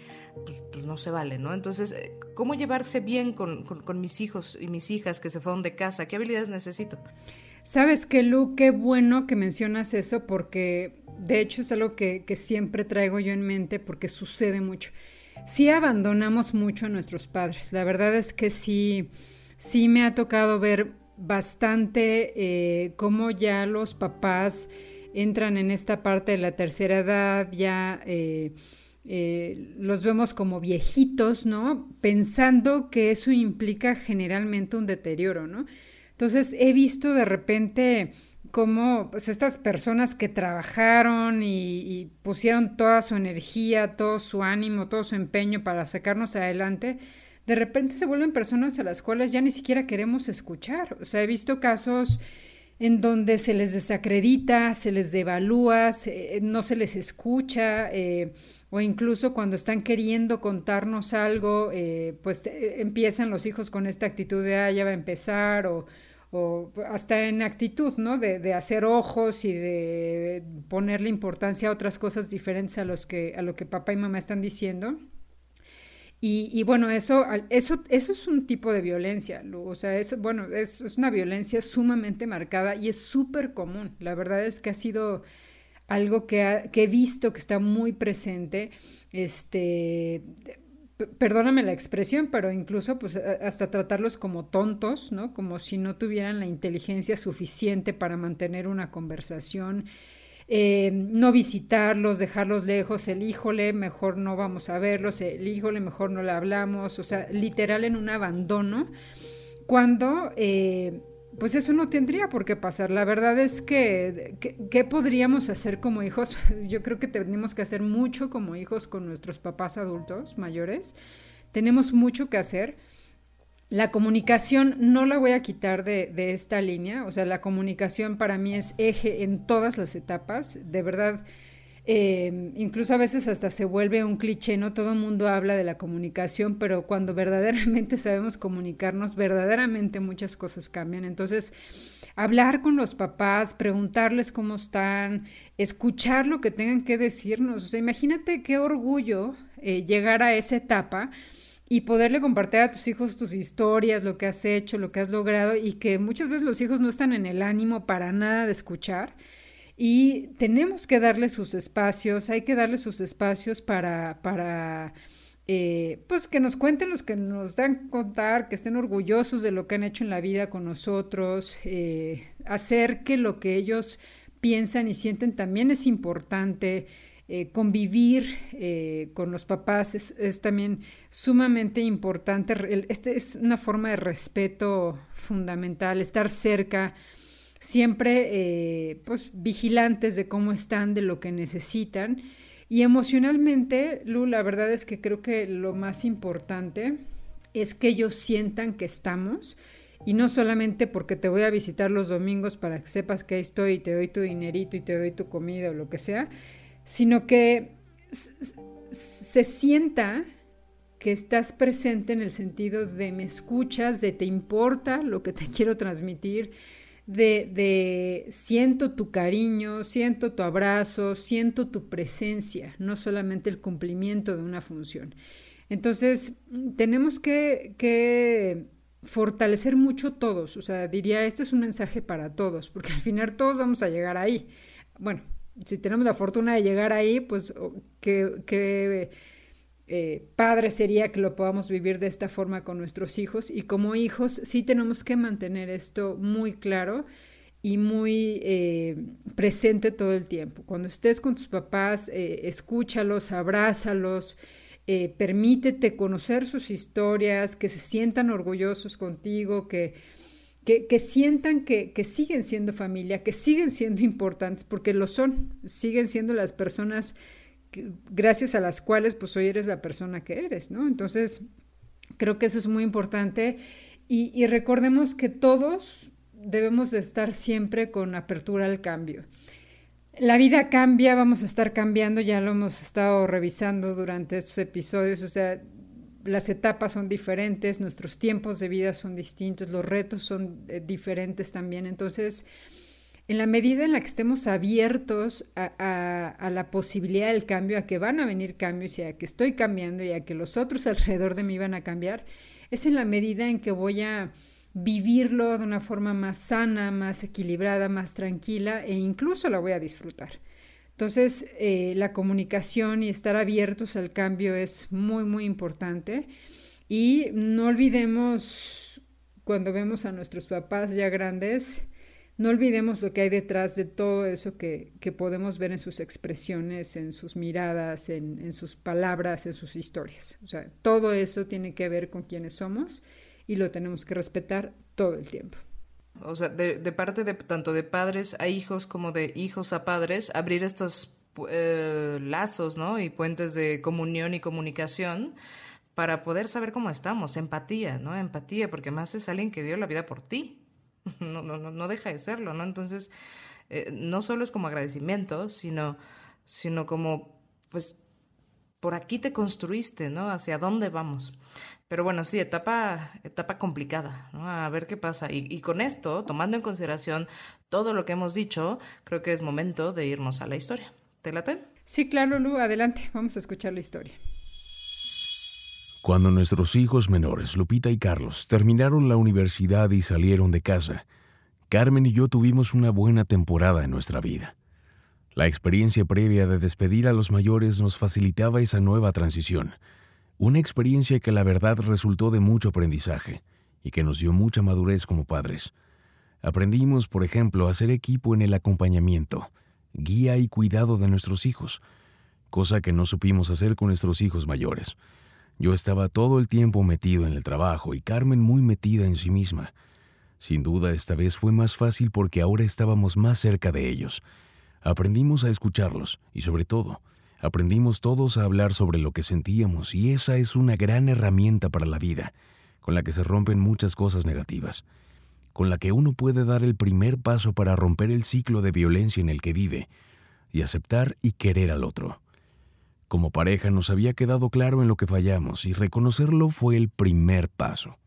Pues, pues no se vale, ¿no? Entonces, eh, ¿cómo llevarse bien con, mis hijos y mis hijas que se fueron de casa? ¿Qué habilidades necesito? Sabes que, Lu, qué bueno que mencionas eso porque de hecho es algo que, que siempre traigo yo en mente porque sucede mucho. Sí abandonamos mucho a nuestros padres, la verdad es que sí sí me ha tocado ver bastante eh, cómo ya los papás entran en esta parte de la tercera edad, ya eh, eh, los vemos como viejitos, ¿no? Pensando que eso implica generalmente un deterioro, ¿no? Entonces he visto de repente cómo pues, estas personas que trabajaron y, y, pusieron toda su energía, todo su ánimo, todo su empeño para sacarnos adelante, de repente se vuelven personas a las cuales ya ni siquiera queremos escuchar. O sea, he visto casos en donde se les desacredita, se les devalúa, no se les escucha, eh, o incluso cuando están queriendo contarnos algo, eh, pues eh, empiezan los hijos con esta actitud de, ah, ya va a empezar, o, o hasta en actitud, ¿no? De, de, hacer ojos y de ponerle importancia a otras cosas diferentes a, los que, a lo que papá y mamá están diciendo. Y, bueno, eso, eso, eso es un tipo de violencia, o sea, eso, bueno, es, una violencia sumamente marcada y es súper común. La verdad es que ha sido algo que, he visto que está muy presente, este, perdóname la expresión, pero incluso pues hasta tratarlos como tontos, ¿no? Como si no tuvieran la inteligencia suficiente para mantener una conversación eh, no visitarlos, dejarlos lejos, el híjole, mejor no vamos a verlos, el híjole, mejor no le hablamos, o sea, literal en un abandono, cuando... Eh, pues eso no tendría por qué pasar. La verdad es que, ¿qué podríamos hacer como hijos? Yo creo que tenemos que hacer mucho como hijos con nuestros papás adultos mayores. Tenemos mucho que hacer. La comunicación no la voy a quitar de, esta línea, o sea, la comunicación para mí es eje en todas las etapas, de verdad, eh, incluso a veces hasta se vuelve un cliché, no todo el mundo habla de la comunicación, pero cuando verdaderamente sabemos comunicarnos, verdaderamente muchas cosas cambian. Entonces, hablar con los papás, preguntarles cómo están, escuchar lo que tengan que decirnos, o sea, imagínate qué orgullo eh, llegar a esa etapa y poderle compartir a tus hijos tus historias, lo que has hecho, lo que has logrado y que muchas veces los hijos no están en el ánimo para nada de escuchar. Y tenemos que darle sus espacios, hay que darle sus espacios para, para eh, pues que nos cuenten los que nos dan contar, que estén orgullosos de lo que han hecho en la vida con nosotros, eh, hacer que lo que ellos piensan y sienten también es importante, eh, convivir eh, con los papás es, también sumamente importante. Este es una forma de respeto fundamental, estar cerca, siempre eh, pues, vigilantes de cómo están, de lo que necesitan. Y emocionalmente, Lu, la verdad es que creo que lo más importante es que ellos sientan que estamos y no solamente porque te voy a visitar los domingos para que sepas que ahí estoy y te doy tu dinerito y te doy tu comida o lo que sea, sino que se sienta que estás presente en el sentido de me escuchas, de te importa lo que te quiero transmitir, de, de, siento tu cariño, siento tu abrazo, siento tu presencia, no solamente el cumplimiento de una función. Entonces, tenemos que, que fortalecer mucho todos, o sea, diría, este es un mensaje para todos, porque al final todos vamos a llegar ahí. Bueno, si tenemos la fortuna de llegar ahí, pues qué, eh, padre sería que lo podamos vivir de esta forma con nuestros hijos. Y como hijos sí tenemos que mantener esto muy claro y muy eh, presente todo el tiempo. Cuando estés con tus papás, eh, escúchalos, abrázalos. permítete conocer sus historias, que se sientan orgullosos contigo, que, que, sientan que, siguen siendo familia, que siguen siendo importantes, porque lo son, siguen siendo las personas gracias a las cuales pues hoy eres la persona que eres, ¿no? Entonces, creo que eso es muy importante y, recordemos que todos debemos de estar siempre con apertura al cambio. La vida cambia, vamos a estar cambiando, ya lo hemos estado revisando durante estos episodios, o sea, las etapas son diferentes, nuestros tiempos de vida son distintos, los retos son eh, diferentes también. Entonces, en la medida en la que estemos abiertos a, la posibilidad del cambio, a que van a venir cambios y a que estoy cambiando y a que los otros alrededor de mí van a cambiar, es en la medida en que voy a vivirlo de una forma más sana, más equilibrada, más tranquila e incluso la voy a disfrutar. Entonces, eh, la comunicación y estar abiertos al cambio es muy, muy importante. Y no olvidemos, cuando vemos a nuestros papás ya grandes, no olvidemos lo que hay detrás de todo eso que, podemos ver en sus expresiones, en sus miradas, en, en, sus palabras, en sus historias. O sea, todo eso tiene que ver con quiénes somos y lo tenemos que respetar todo el tiempo o sea, de, parte de tanto de padres a hijos como de hijos a padres, abrir estos eh, lazos, ¿no? Y puentes de comunión y comunicación para poder saber cómo estamos, empatía, ¿no? Empatía, porque más es alguien que dio la vida por ti. No, no, no deja de serlo, ¿no? Entonces, eh, no solo es como agradecimiento, sino, sino como, pues, por aquí te construiste, ¿no? Hacia dónde vamos. Pero bueno, sí, etapa, etapa complicada, ¿no? A ver qué pasa. Y, con esto, tomando en consideración todo lo que hemos dicho, creo que es momento de irnos a la historia. ¿Te late? Sí, claro, Lu, adelante, vamos a escuchar la historia. Cuando nuestros hijos menores, Lupita y Carlos, terminaron la universidad y salieron de casa, Carmen y yo tuvimos una buena temporada en nuestra vida. La experiencia previa de despedir a los mayores nos facilitaba esa nueva transición una experiencia que la verdad resultó de mucho aprendizaje y que nos dio mucha madurez como padres. Aprendimos, por ejemplo, a hacer equipo en el acompañamiento, guía y cuidado de nuestros hijos, cosa que no supimos hacer con nuestros hijos mayores. Yo estaba todo el tiempo metido en el trabajo y Carmen muy metida en sí misma. Sin duda esta vez fue más fácil porque ahora estábamos más cerca de ellos. Aprendimos a escucharlos y sobre todo, Aprendimos todos a hablar sobre lo que sentíamos y esa es una gran herramienta para la vida, con la que se rompen muchas cosas negativas, con la que uno puede dar el primer paso para romper el ciclo de violencia en el que vive y aceptar y querer al otro. Como pareja nos había quedado claro en lo que fallamos y reconocerlo fue el primer paso.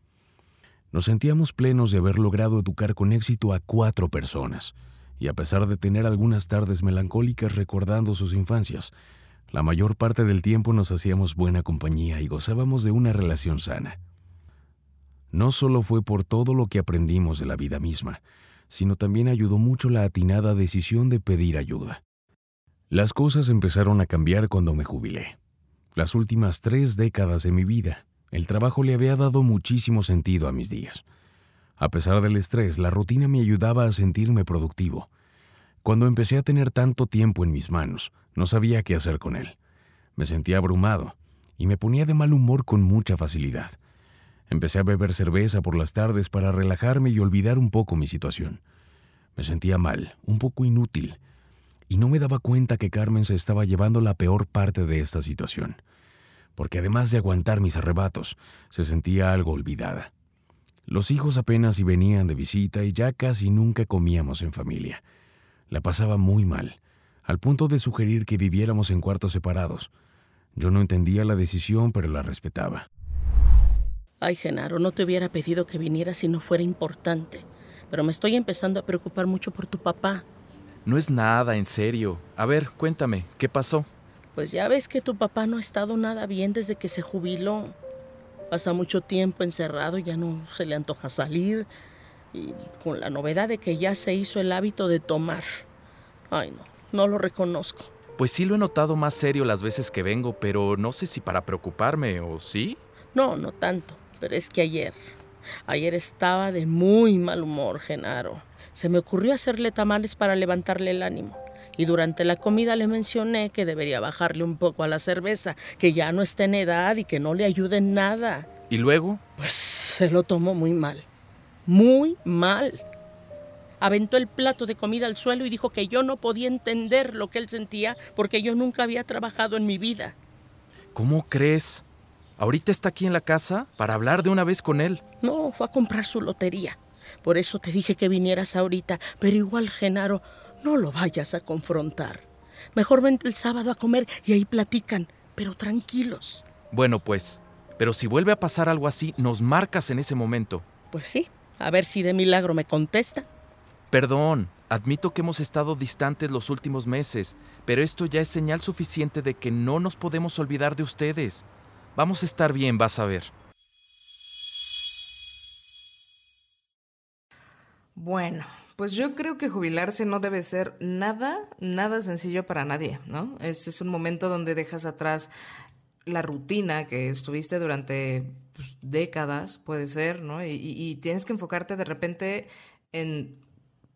Nos sentíamos plenos de haber logrado educar con éxito a cuatro personas, y a pesar de tener algunas tardes melancólicas recordando sus infancias, la mayor parte del tiempo nos hacíamos buena compañía y gozábamos de una relación sana. No solo fue por todo lo que aprendimos de la vida misma, sino también ayudó mucho la atinada decisión de pedir ayuda. Las cosas empezaron a cambiar cuando me jubilé. Las últimas tres décadas de mi vida, el trabajo le había dado muchísimo sentido a mis días. A pesar del estrés, la rutina me ayudaba a sentirme productivo Cuando empecé a tener tanto tiempo en mis manos, no sabía qué hacer con él. Me sentía abrumado y me ponía de mal humor con mucha facilidad. Empecé a beber cerveza por las tardes para relajarme y olvidar un poco mi situación. Me sentía mal, un poco inútil, y no me daba cuenta que Carmen se estaba llevando la peor parte de esta situación, porque además de aguantar mis arrebatos, se sentía algo olvidada. Los hijos apenas y venían de visita y ya casi nunca comíamos en familia. La pasaba muy mal, al punto de sugerir que viviéramos en cuartos separados. Yo no entendía la decisión, pero la respetaba. Ay, Genaro, no te hubiera pedido que vinieras si no fuera importante, pero me estoy empezando a preocupar mucho por tu papá. No es nada, en serio. A ver, cuéntame, ¿qué pasó? Pues ya ves que tu papá no ha estado nada bien desde que se jubiló. Pasa mucho tiempo encerrado, ya no se le antoja salir, y con la novedad de que ya se hizo el hábito de tomar. Ay, no, no lo reconozco. Pues sí lo he notado más serio las veces que vengo, pero no sé si para preocuparme o sí. No, no tanto, pero es que ayer, ayer estaba de muy mal humor, Genaro. Se me ocurrió hacerle tamales para levantarle el ánimo. Y durante la comida le mencioné que debería bajarle un poco a la cerveza, que ya no está en edad y que no le ayude en nada. ¿Y luego? Pues se lo tomó muy mal. Muy mal. Aventó el plato de comida al suelo y dijo que yo no podía entender lo que él sentía porque yo nunca había trabajado en mi vida. ¿Cómo crees? ¿Ahorita está aquí en la casa para hablar de una vez con él? No, fue a comprar su lotería. Por eso te dije que vinieras ahorita, pero igual, Genaro, no lo vayas a confrontar. Mejor vente el sábado a comer y ahí platican, pero tranquilos. Bueno, pues, pero si vuelve a pasar algo así, nos marcas en ese momento. Pues sí, a ver si de milagro me contesta. Perdón, admito que hemos estado distantes los últimos meses, pero esto ya es señal suficiente de que no nos podemos olvidar de ustedes. Vamos a estar bien, vas a ver. Bueno, pues yo creo que jubilarse no debe ser nada, nada sencillo para nadie, ¿no? Es un momento donde dejas atrás la rutina que estuviste durante pues, décadas, puede ser, ¿no? Y, tienes que enfocarte de repente en,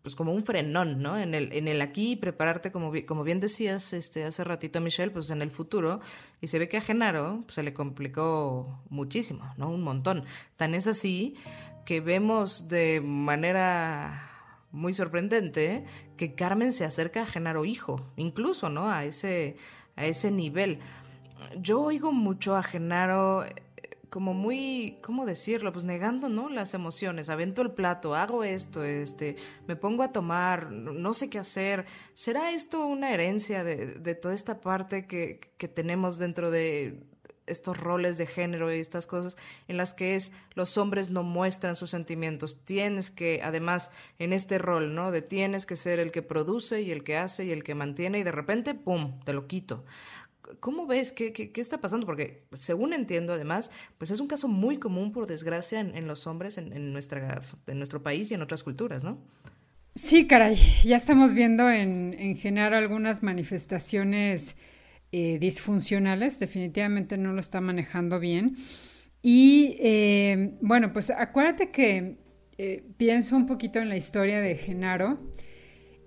pues como un frenón, ¿no? En el, en el aquí, prepararte, como, como bien decías este, hace ratito, Michelle, pues en el futuro. Y se ve que a Genaro pues, se le complicó muchísimo, ¿no? Un montón. Tan es así que vemos de manera muy sorprendente que Carmen se acerca a Genaro hijo, incluso, ¿no? A ese, a ese nivel. Yo oigo mucho a Genaro como muy, ¿cómo decirlo? Pues negando, ¿no? Las emociones, avento el plato, hago esto, este, me pongo a tomar, no sé qué hacer. ¿Será esto una herencia de, de toda esta parte que, que tenemos dentro de, estos roles de género y estas cosas en las que es los hombres no muestran sus sentimientos. Tienes que, además, en este rol, ¿no? De tienes que ser el que produce y el que hace y el que mantiene y de repente, ¡pum!, te lo quito. ¿Cómo ves? ¿Qué, qué, está pasando? Porque según entiendo, además, pues es un caso muy común, por desgracia, en, los hombres en, en, nuestra, en nuestro país y en otras culturas, ¿no? Sí, caray, ya estamos viendo en, en general algunas manifestaciones eh, disfuncionales, definitivamente no lo está manejando bien. Y eh, bueno, pues acuérdate que eh, pienso un poquito en la historia de Genaro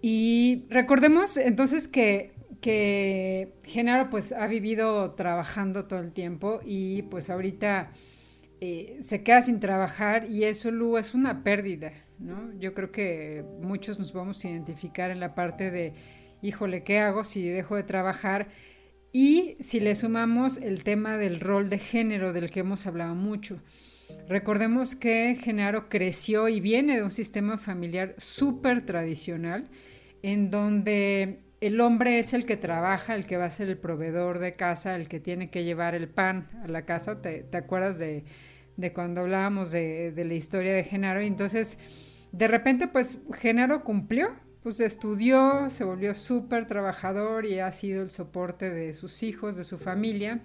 y recordemos entonces que, que Genaro pues ha vivido trabajando todo el tiempo y pues ahorita se queda sin trabajar y eso, es una pérdida, ¿no? Yo creo que muchos nos vamos a identificar en la parte de, híjole, ¿qué hago si dejo de trabajar? Y si le sumamos el tema del rol de género del que hemos hablado mucho, recordemos que Genaro creció y viene de un sistema familiar súper tradicional, en donde el hombre es el que trabaja, el que va a ser el proveedor de casa, el que tiene que llevar el pan a la casa. ¿Te, acuerdas de, cuando hablábamos de, la historia de Genaro? Y entonces, de repente, pues Genaro cumplió pues estudió, se volvió súper trabajador y ha sido el soporte de sus hijos, de su familia.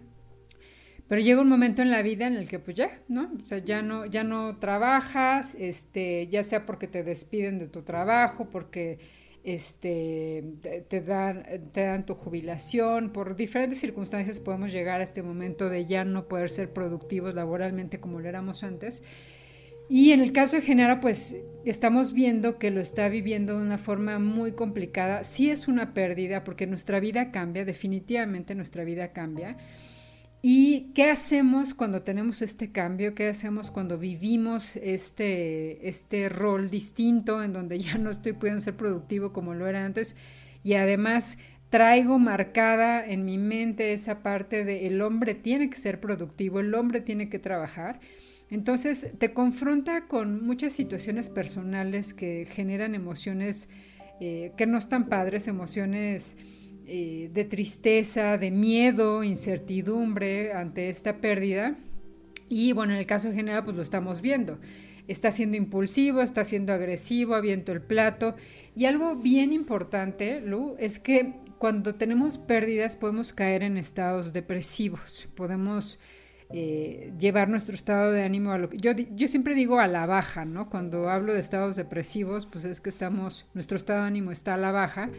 Pero llega un momento en la vida en el que pues ya, ¿no? O sea, ya no, ya no trabajas, este, ya sea porque te despiden de tu trabajo, porque este, te, dan, te dan tu jubilación, por diferentes circunstancias podemos llegar a este momento de ya no poder ser productivos laboralmente como lo éramos antes. Y en el caso de Genaro, pues estamos viendo que lo está viviendo de una forma muy complicada. Sí es una pérdida porque nuestra vida cambia, definitivamente nuestra vida cambia. ¿Y qué hacemos cuando tenemos este cambio? ¿Qué hacemos cuando vivimos este, este rol distinto en donde ya no estoy pudiendo ser productivo como lo era antes? Y además traigo marcada en mi mente esa parte de el hombre tiene que ser productivo, el hombre tiene que trabajar. Entonces te confronta con muchas situaciones personales que generan emociones eh, que no están padres, emociones eh, de tristeza, de miedo, incertidumbre ante esta pérdida. Y bueno, en el caso general, pues lo estamos viendo. Está siendo impulsivo, está siendo agresivo, aviento el plato. Y algo bien importante, Lu, es que cuando tenemos pérdidas podemos caer en estados depresivos, podemos eh, llevar nuestro estado de ánimo a lo que yo, yo siempre digo a la baja, ¿no? Cuando hablo de estados depresivos, pues es que estamos, nuestro estado de ánimo está a la baja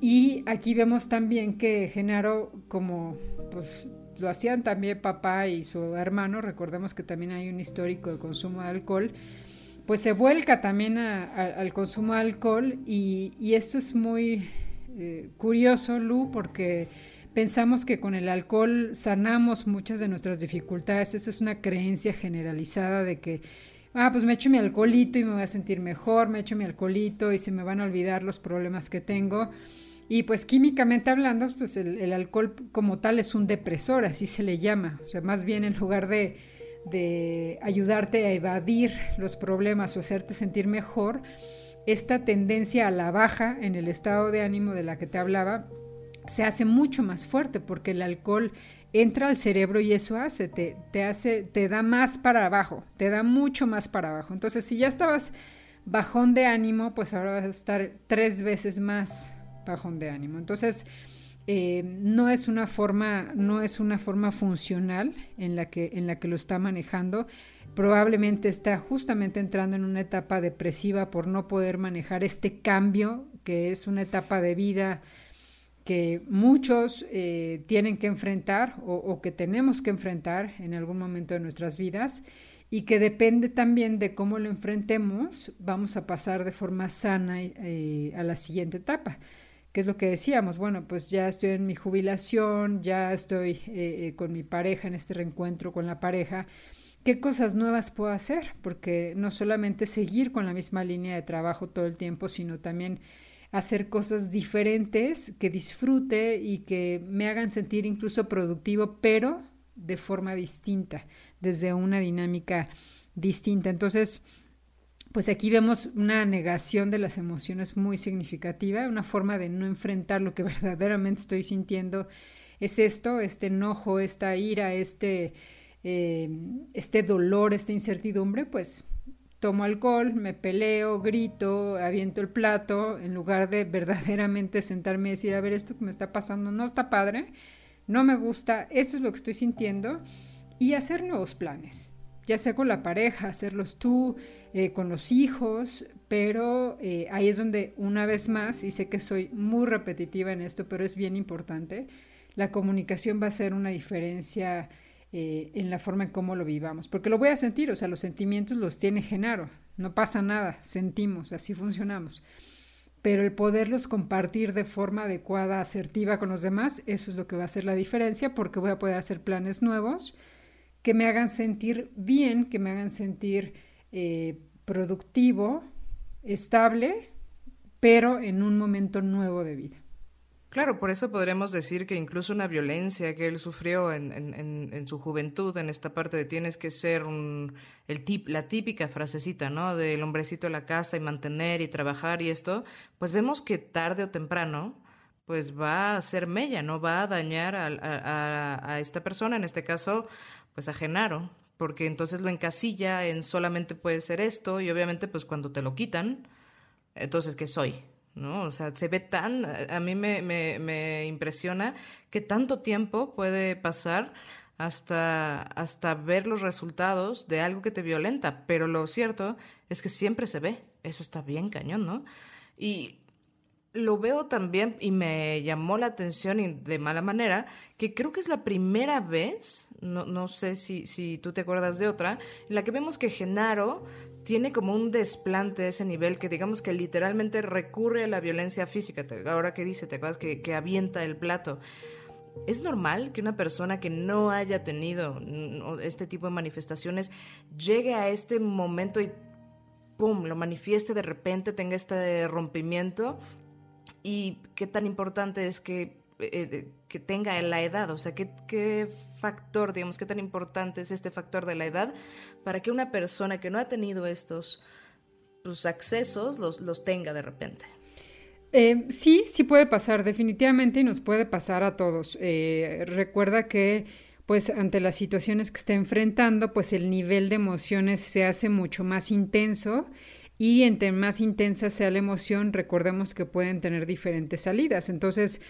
y aquí vemos también que Genaro, como pues lo hacían también papá y su hermano, recordemos que también hay un histórico de consumo de alcohol, pues se vuelca también al consumo de alcohol y, esto es muy eh, curioso, Lu, porque pensamos que con el alcohol sanamos muchas de nuestras dificultades, esa es una creencia generalizada de que ah, pues me echo mi alcoholito y me voy a sentir mejor, me echo mi alcoholito y se me van a olvidar los problemas que tengo. Y pues químicamente hablando, pues el, alcohol como tal es un depresor, así se le llama. O sea, más bien en lugar de, de ayudarte a evadir los problemas o hacerte sentir mejor, esta tendencia a la baja en el estado de ánimo de la que te hablaba se hace mucho más fuerte porque el alcohol entra al cerebro y eso hace, te, te hace, te da más para abajo, te da mucho más para abajo. Entonces, si ya estabas bajón de ánimo, pues ahora vas a estar tres veces más bajón de ánimo. Entonces, eh, no es una forma, no es una forma funcional en la que, en la que lo está manejando. Probablemente está justamente entrando en una etapa depresiva por no poder manejar este cambio, que es una etapa de vida que muchos eh, tienen que enfrentar o, que tenemos que enfrentar en algún momento de nuestras vidas y que depende también de cómo lo enfrentemos, vamos a pasar de forma sana eh, a la siguiente etapa que es lo que decíamos, bueno, pues ya estoy en mi jubilación, ya estoy eh, eh, con mi pareja en este reencuentro con la pareja, ¿qué cosas nuevas puedo hacer? Porque no solamente seguir con la misma línea de trabajo todo el tiempo, sino también hacer cosas diferentes que disfrute y que me hagan sentir incluso productivo, pero de forma distinta, desde una dinámica distinta. Entonces, pues aquí vemos una negación de las emociones muy significativa, una forma de no enfrentar lo que verdaderamente estoy sintiendo. Es esto, este enojo, esta ira, este, eh, este dolor, esta incertidumbre, pues tomo alcohol, me peleo, grito, aviento el plato, en lugar de verdaderamente sentarme y decir, a ver, esto que me está pasando no está padre, no me gusta, esto es lo que estoy sintiendo, y hacer nuevos planes ya sea con la pareja, hacerlos tú, eh, con los hijos, pero eh, ahí es donde una vez más, y sé que soy muy repetitiva en esto, pero es bien importante, la comunicación va a ser una diferencia eh, en la forma en cómo lo vivamos, porque lo voy a sentir, o sea, los sentimientos los tiene Genaro, no pasa nada, sentimos, así funcionamos. Pero el poderlos compartir de forma adecuada, asertiva con los demás, eso es lo que va a hacer la diferencia, porque voy a poder hacer planes nuevos, que me hagan sentir bien, que me hagan sentir eh, productivo, estable, pero en un momento nuevo de vida. Claro, por eso podríamos decir que incluso una violencia que él sufrió en, en, su juventud, en esta parte de tienes que ser un, el tip, la típica frasecita, ¿no? Del hombrecito de la casa y mantener y trabajar y esto, pues vemos que tarde o temprano, pues va a ser mella, ¿no? Va a dañar a, a esta persona, en este caso, pues a porque entonces lo encasilla en solamente puede ser esto y obviamente pues cuando te lo quitan, entonces ¿qué soy? ¿No? O sea, se ve tan, a mí me, me, impresiona que tanto tiempo puede pasar hasta, hasta ver los resultados de algo que te violenta, pero lo cierto es que siempre se ve, eso está bien cañón, ¿no? Y lo veo también y me llamó la atención y de mala manera, que creo que es la primera vez, no, no sé si, si tú te acuerdas de otra, en la que vemos que Genaro tiene como un desplante a ese nivel que digamos que literalmente recurre a la violencia física. Ahora que dice, ¿te acuerdas que, que avienta el plato? ¿Es normal que una persona que no haya tenido este tipo de manifestaciones llegue a este momento y ¡pum! lo manifieste de repente, tenga este rompimiento y qué tan importante es que, eh, que tenga la edad, o sea, ¿qué, qué factor, digamos, qué tan importante es este factor de la edad para que una persona que no ha tenido estos pues, accesos los, los tenga de repente. Eh, sí, sí puede pasar, definitivamente, y nos puede pasar a todos. Eh, recuerda que, pues, ante las situaciones que está enfrentando, pues el nivel de emociones se hace mucho más intenso y entre más intensa sea la emoción, recordemos que pueden tener diferentes salidas. Entonces,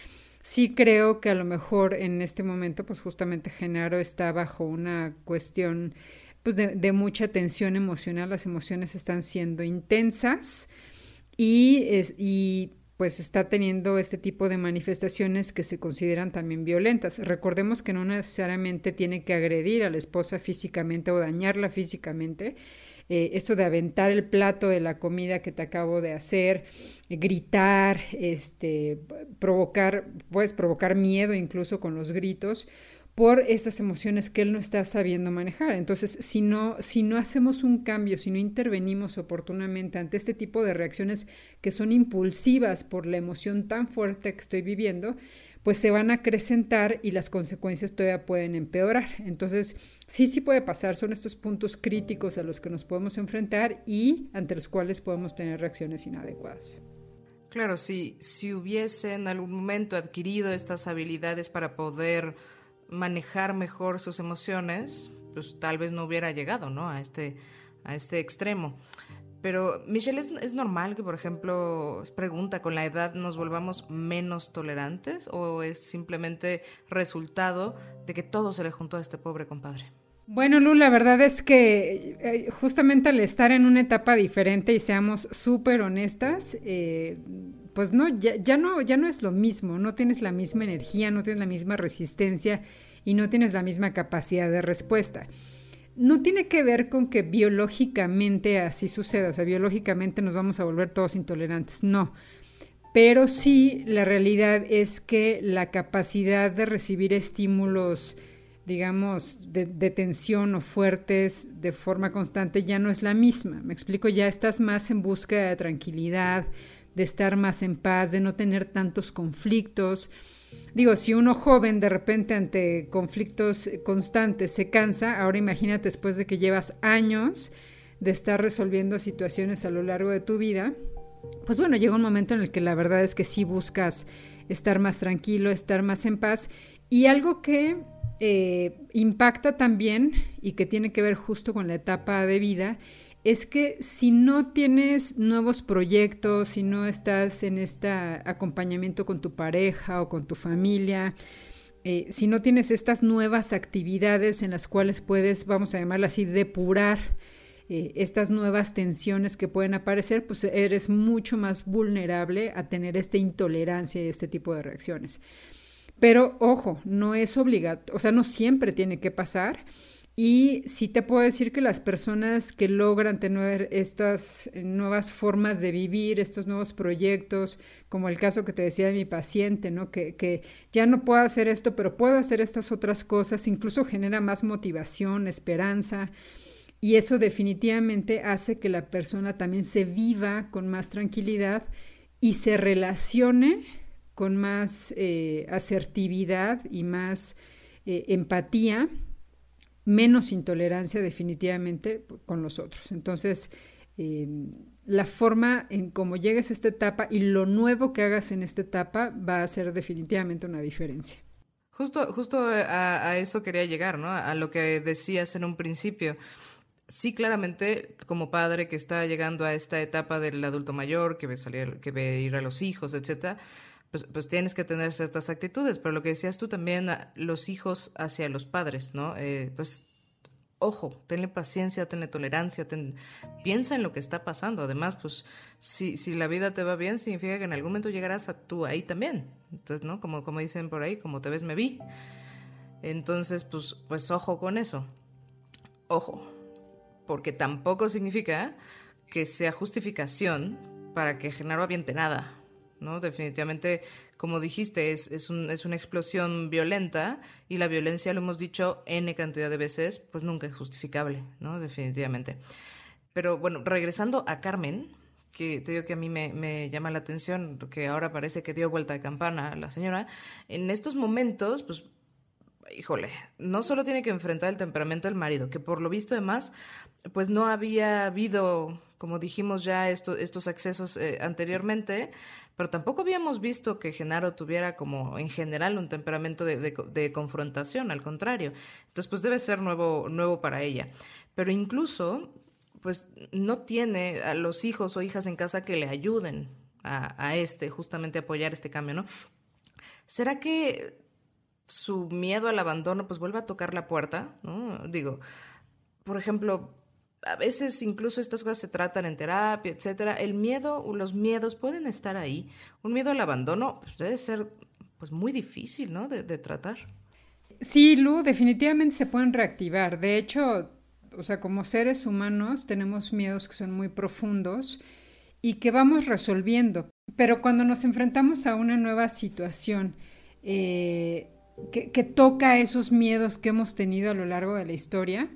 sí creo que a lo mejor en este momento, pues justamente Genaro está bajo una cuestión pues, de, mucha tensión emocional, las emociones están siendo intensas y, y pues está teniendo este tipo de manifestaciones que se consideran también violentas. Recordemos que no necesariamente tiene que agredir a la esposa físicamente o dañarla físicamente, eh, esto de aventar el plato de la comida que te acabo de hacer, gritar, este, provocar, puedes provocar miedo incluso con los gritos por esas emociones que él no está sabiendo manejar. Entonces, si no, si no hacemos un cambio, si no intervenimos oportunamente ante este tipo de reacciones que son impulsivas por la emoción tan fuerte que estoy viviendo, pues se van a acrecentar y las consecuencias todavía pueden empeorar. Entonces, sí, sí puede pasar, son estos puntos críticos a los que nos podemos enfrentar y ante los cuales podemos tener reacciones inadecuadas. Claro, si, si hubiese en algún momento adquirido estas habilidades para poder manejar mejor sus emociones, pues tal vez no hubiera llegado ¿no? a, este, a este extremo. Pero, Michelle, ¿es, normal que, por ejemplo, pregunta, con la edad nos volvamos menos tolerantes o es simplemente resultado de que todo se le juntó a este pobre compadre? Bueno, Lu, la verdad es que eh, justamente al estar en una etapa diferente y seamos súper honestas, eh, pues no ya, ya, no, ya no es lo mismo, no tienes la misma energía, no tienes la misma resistencia y no tienes la misma capacidad de respuesta no tiene que ver con que biológicamente así suceda, o sea, biológicamente nos vamos a volver todos intolerantes, no. Pero sí, la realidad es que la capacidad de recibir estímulos, digamos, de, tensión o fuertes de forma constante ya no es la misma. Me explico, ya estás más en búsqueda de tranquilidad, de estar más en paz, de no tener tantos conflictos Digo, si uno joven de repente ante conflictos constantes se cansa, ahora imagínate después de que llevas años de estar resolviendo situaciones a lo largo de tu vida, pues bueno, llega un momento en el que la verdad es que sí buscas estar más tranquilo, estar más en paz. Y algo que eh, impacta también y que tiene que ver justo con la etapa de vida es que si no tienes nuevos proyectos, si no estás en este acompañamiento con tu pareja o con tu familia, eh, si no tienes estas nuevas actividades en las cuales puedes, vamos a llamarlas así, depurar eh, estas nuevas tensiones que pueden aparecer, pues eres mucho más vulnerable a tener esta intolerancia y este tipo de reacciones. Pero ojo, no es obligatorio, o sea, no siempre tiene que pasar. Y sí te puedo decir que las personas que logran tener estas nuevas formas de vivir, estos nuevos proyectos, como el caso que te decía de mi paciente, ¿no? que, que ya no puedo hacer esto, pero puedo hacer estas otras cosas, incluso genera más motivación, esperanza. Y eso definitivamente hace que la persona también se viva con más tranquilidad y se relacione con más eh, asertividad y más eh, empatía menos intolerancia definitivamente con los otros. Entonces, em, la forma en cómo llegues a esta etapa y lo nuevo que hagas en esta etapa va a hacer definitivamente una diferencia. Justo, justo a, eso quería llegar, ¿no? A lo que decías en un principio. Sí, claramente, como padre que está llegando a esta etapa del adulto mayor, que ve salir, que ve ir a los hijos, etcétera, pues, pues, tienes que tener ciertas actitudes, pero lo que decías tú también, los hijos hacia los padres, ¿no? Eh, pues ojo, tenle paciencia, tenle tolerancia, piensa en lo que está pasando. Además, pues, si, si la vida te va bien, significa que en algún momento llegarás a tú ahí también. Entonces, ¿no? Como, como dicen por ahí, como te ves, me vi. Entonces, pues, pues ojo con eso. Ojo. Porque tampoco significa que sea justificación para que Genaro aviente nada. ¿No? Definitivamente, como dijiste, es, es, un, es, una explosión violenta y la violencia, lo hemos dicho N cantidad de veces, pues nunca es justificable, ¿no? Definitivamente. Pero bueno, regresando a Carmen, que te digo que a mí me, me, llama la atención, que ahora parece que dio vuelta de campana la señora, en estos momentos, pues híjole, no solo tiene que enfrentar el temperamento del marido, que por lo visto además, pues no había habido, como dijimos ya, estos accesos eh, anteriormente, pero tampoco habíamos visto que Genaro tuviera como en general un temperamento de, confrontación, al contrario. Entonces, pues debe ser nuevo, nuevo para ella. Pero incluso, pues no tiene a los hijos o hijas en casa que le ayuden a, a este, justamente apoyar este cambio, ¿no? ¿Será que su miedo al abandono pues vuelve a tocar la puerta, ¿no? Digo, por ejemplo, a veces incluso estas cosas se tratan en terapia, etcétera. El miedo o los miedos pueden estar ahí. Un miedo al abandono pues, debe ser pues muy difícil, ¿no? De, tratar. Sí, Lu, definitivamente se pueden reactivar. De hecho, o sea, como seres humanos tenemos miedos que son muy profundos y que vamos resolviendo. Pero cuando nos enfrentamos a una nueva situación, eh, que, toca esos miedos que hemos tenido a lo largo de la historia,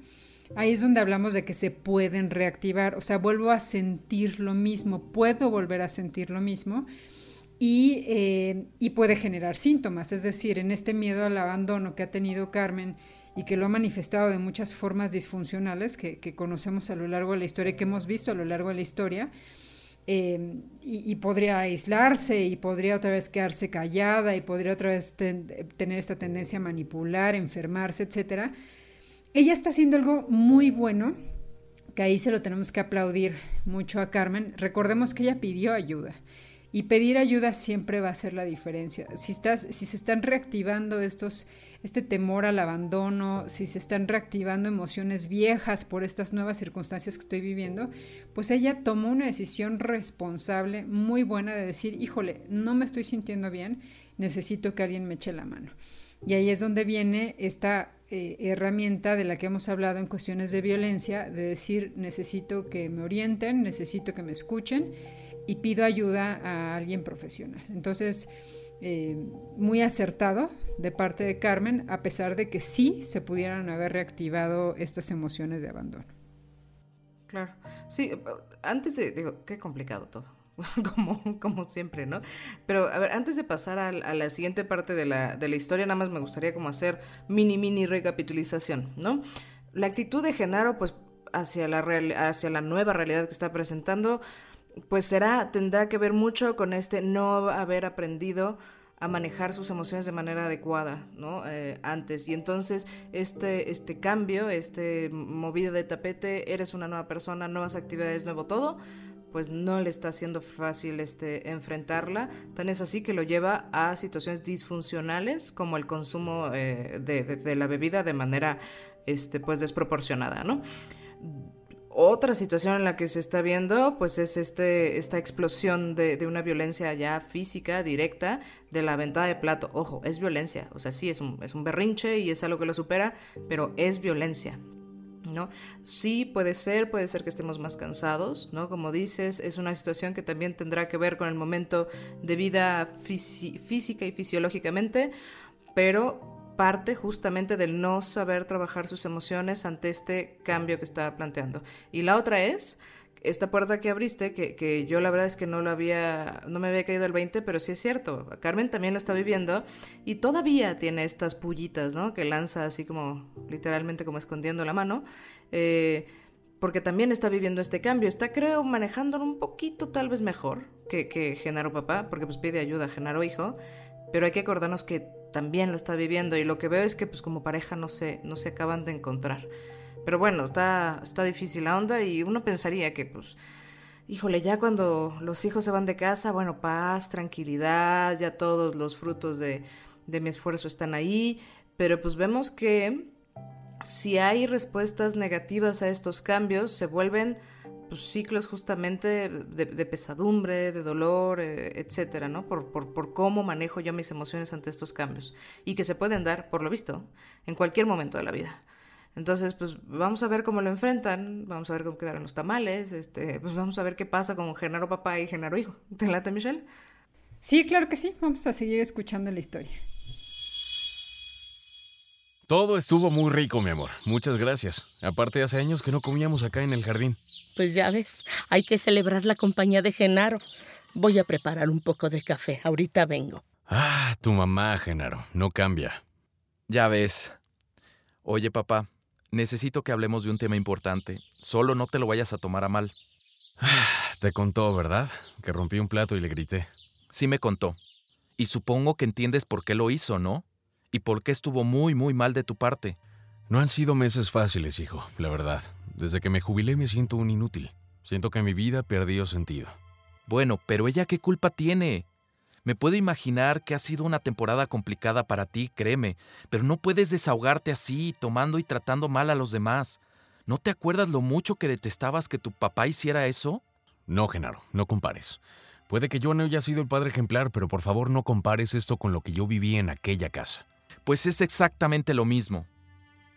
ahí es donde hablamos de que se pueden reactivar, o sea, vuelvo a sentir lo mismo, puedo volver a sentir lo mismo y, eh, puede generar síntomas, es decir, en este miedo al abandono que ha tenido Carmen y que lo ha manifestado de muchas formas disfuncionales que, conocemos a lo largo de la historia, que hemos visto a lo largo de la historia, Em, y, podría aislarse y podría otra vez quedarse callada y podría otra vez tener esta tendencia a manipular, enfermarse, etc. Ella está haciendo algo muy bueno, que ahí se lo tenemos que aplaudir mucho a Carmen. Recordemos que ella pidió ayuda. Y pedir ayuda siempre va a ser la diferencia. Si, estás, si se están reactivando estos, este temor al abandono, si se están reactivando emociones viejas por estas nuevas circunstancias que estoy viviendo, pues ella tomó una decisión responsable, muy buena de decir, híjole, no me estoy sintiendo bien, necesito que alguien me eche la mano. Y ahí es donde viene esta eh, herramienta de la que hemos hablado en cuestiones de violencia, de decir, necesito que me orienten, necesito que me escuchen y pido ayuda a alguien profesional. Entonces, eh, muy acertado de parte de Carmen, a pesar de que sí se pudieran haber reactivado estas emociones de abandono. Claro, sí, antes de, digo, qué complicado todo. Como, como siempre, ¿no? Pero a ver, antes de pasar a, la siguiente parte de la, de la historia, nada más me gustaría como hacer mini, mini recapitulización, ¿no? La actitud de Genaro, pues, hacia la, hacia la nueva realidad que está presentando, pues será, tendrá que ver mucho con este no haber aprendido a manejar sus emociones de manera adecuada, ¿no? Eh, antes. Y entonces este, este cambio, este movido de tapete, eres una nueva persona, nuevas actividades, nuevo todo, pues no le está haciendo fácil este, enfrentarla. Tan es así que lo lleva a situaciones disfuncionales como el consumo eh, de, de, la bebida de manera este, pues desproporcionada, ¿no? Otra situación en la que se está viendo, pues es este, esta explosión de, una violencia ya física, directa, de la venta de plato. Ojo, es violencia, o sea, sí, es un, es un berrinche y es algo que lo supera, pero es violencia. ¿No? Sí, puede ser, puede ser que estemos más cansados, ¿no? Como dices, es una situación que también tendrá que ver con el momento de vida física y fisiológicamente, pero parte justamente del no saber trabajar sus emociones ante este cambio que estaba planteando. Y la otra es esta puerta que abriste, que, que, yo la verdad es que no lo había, no me había caído el 20, pero sí es cierto, Carmen también lo está viviendo y todavía tiene estas pullitas, ¿no? Que lanza así como, literalmente como escondiendo la mano, eh, porque también está viviendo este cambio, está creo manejándolo un poquito tal vez mejor que, que Genaro papá, porque pues pide ayuda a Genaro hijo, pero hay que acordarnos que también lo está viviendo y lo que veo es que pues como pareja no se, no se acaban de encontrar. Pero bueno, está, está difícil la onda y uno pensaría que pues, híjole, ya cuando los hijos se van de casa, bueno, paz, tranquilidad, ya todos los frutos de, de mi esfuerzo están ahí, pero pues vemos que si hay respuestas negativas a estos cambios, se vuelven pues, ciclos justamente de, pesadumbre, de dolor, eh, etcétera, ¿no? Por, por, por, cómo manejo yo mis emociones ante estos cambios. Y que se pueden dar, por lo visto, en cualquier momento de la vida. Entonces, pues vamos a ver cómo lo enfrentan, vamos a ver cómo quedaron los tamales, este, pues vamos a ver qué pasa con Genaro papá y Genaro hijo. ¿Te late, Michelle? Sí, claro que sí. Vamos a seguir escuchando la historia. Todo estuvo muy rico, mi amor. Muchas gracias. Aparte, hace años que no comíamos acá en el jardín. Pues ya ves, hay que celebrar la compañía de Genaro. Voy a preparar un poco de café. Ahorita vengo. Ah, tu mamá, Genaro. No cambia. Ya ves. Oye, papá, necesito que hablemos de un tema importante. Solo no te lo vayas a tomar a mal. Te contó, ¿verdad? Que rompí un plato y le grité. Sí me contó. Y supongo que entiendes por qué lo hizo, ¿no? Y por qué estuvo muy, muy mal de tu parte. No han sido meses fáciles, hijo, la verdad. Desde que me jubilé me siento un inútil. Siento que mi vida perdió sentido. Bueno, pero ella qué culpa tiene. Me puedo imaginar que ha sido una temporada complicada para ti, créeme, pero no puedes desahogarte así, tomando y tratando mal a los demás. ¿No te acuerdas lo mucho que detestabas que tu papá hiciera eso? No, Genaro, no compares. Puede que yo no haya sido el padre ejemplar, pero por favor no compares esto con lo que yo viví en aquella casa. Pues es exactamente lo mismo.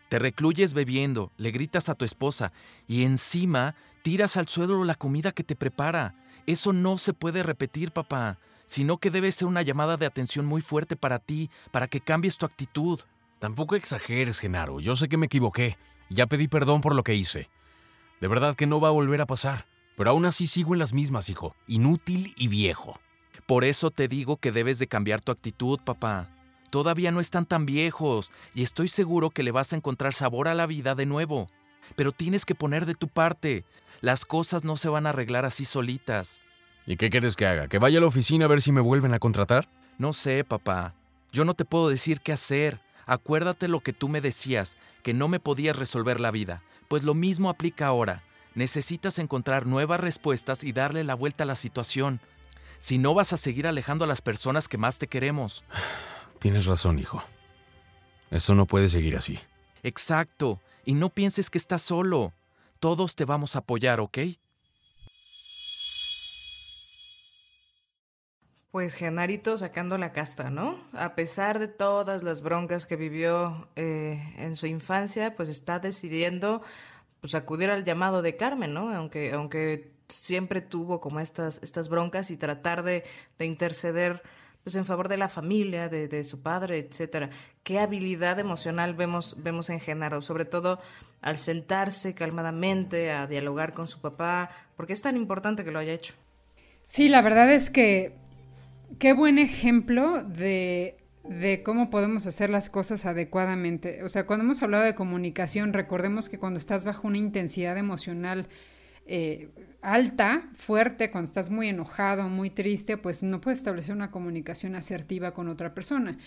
Te recluyes bebiendo, le gritas a tu esposa y encima tiras al suelo la comida que te prepara. Eso no se puede repetir, papá sino que debe ser una llamada de atención muy fuerte para ti, para que cambies tu actitud. Tampoco exageres, Genaro. Yo sé que me equivoqué. Ya pedí perdón por lo que hice. De verdad que no va a volver a pasar. Pero aún así sigo en las mismas, hijo. Inútil y viejo. Por eso te digo que debes de cambiar tu actitud, papá. Todavía no están tan viejos y estoy seguro que le vas a encontrar sabor a la vida de nuevo. Pero tienes que poner de tu parte. Las cosas no se van a arreglar así solitas. ¿Y qué quieres que haga? ¿Que vaya a la oficina a ver si me vuelven a contratar? No sé, papá. Yo no te puedo decir qué hacer. Acuérdate lo que tú me decías, que no me podías resolver la vida. Pues lo mismo aplica ahora. Necesitas encontrar nuevas respuestas y darle la vuelta a la situación. Si no vas a seguir alejando a las personas que más te queremos. Tienes razón, hijo. Eso no puede seguir así. Exacto. Y no pienses que estás solo. Todos te vamos a apoyar, ¿ok? Pues Genarito sacando la casta, ¿no? A pesar de todas las broncas que vivió eh, en su infancia, pues está decidiendo pues acudir al llamado de Carmen, ¿no? Aunque, aunque siempre tuvo como estas, estas broncas y tratar de, de interceder pues en favor de la familia, de, de, su padre, etcétera. Qué habilidad emocional vemos, vemos en Genaro, sobre todo al sentarse calmadamente a dialogar con su papá, porque es tan importante que lo haya hecho. Sí, la verdad es que qué buen ejemplo de, cómo podemos hacer las cosas adecuadamente. O sea, cuando hemos hablado de comunicación, recordemos que cuando estás bajo una intensidad emocional eh, alta, fuerte, cuando estás muy enojado, muy triste, pues no puedes establecer una comunicación asertiva con otra persona.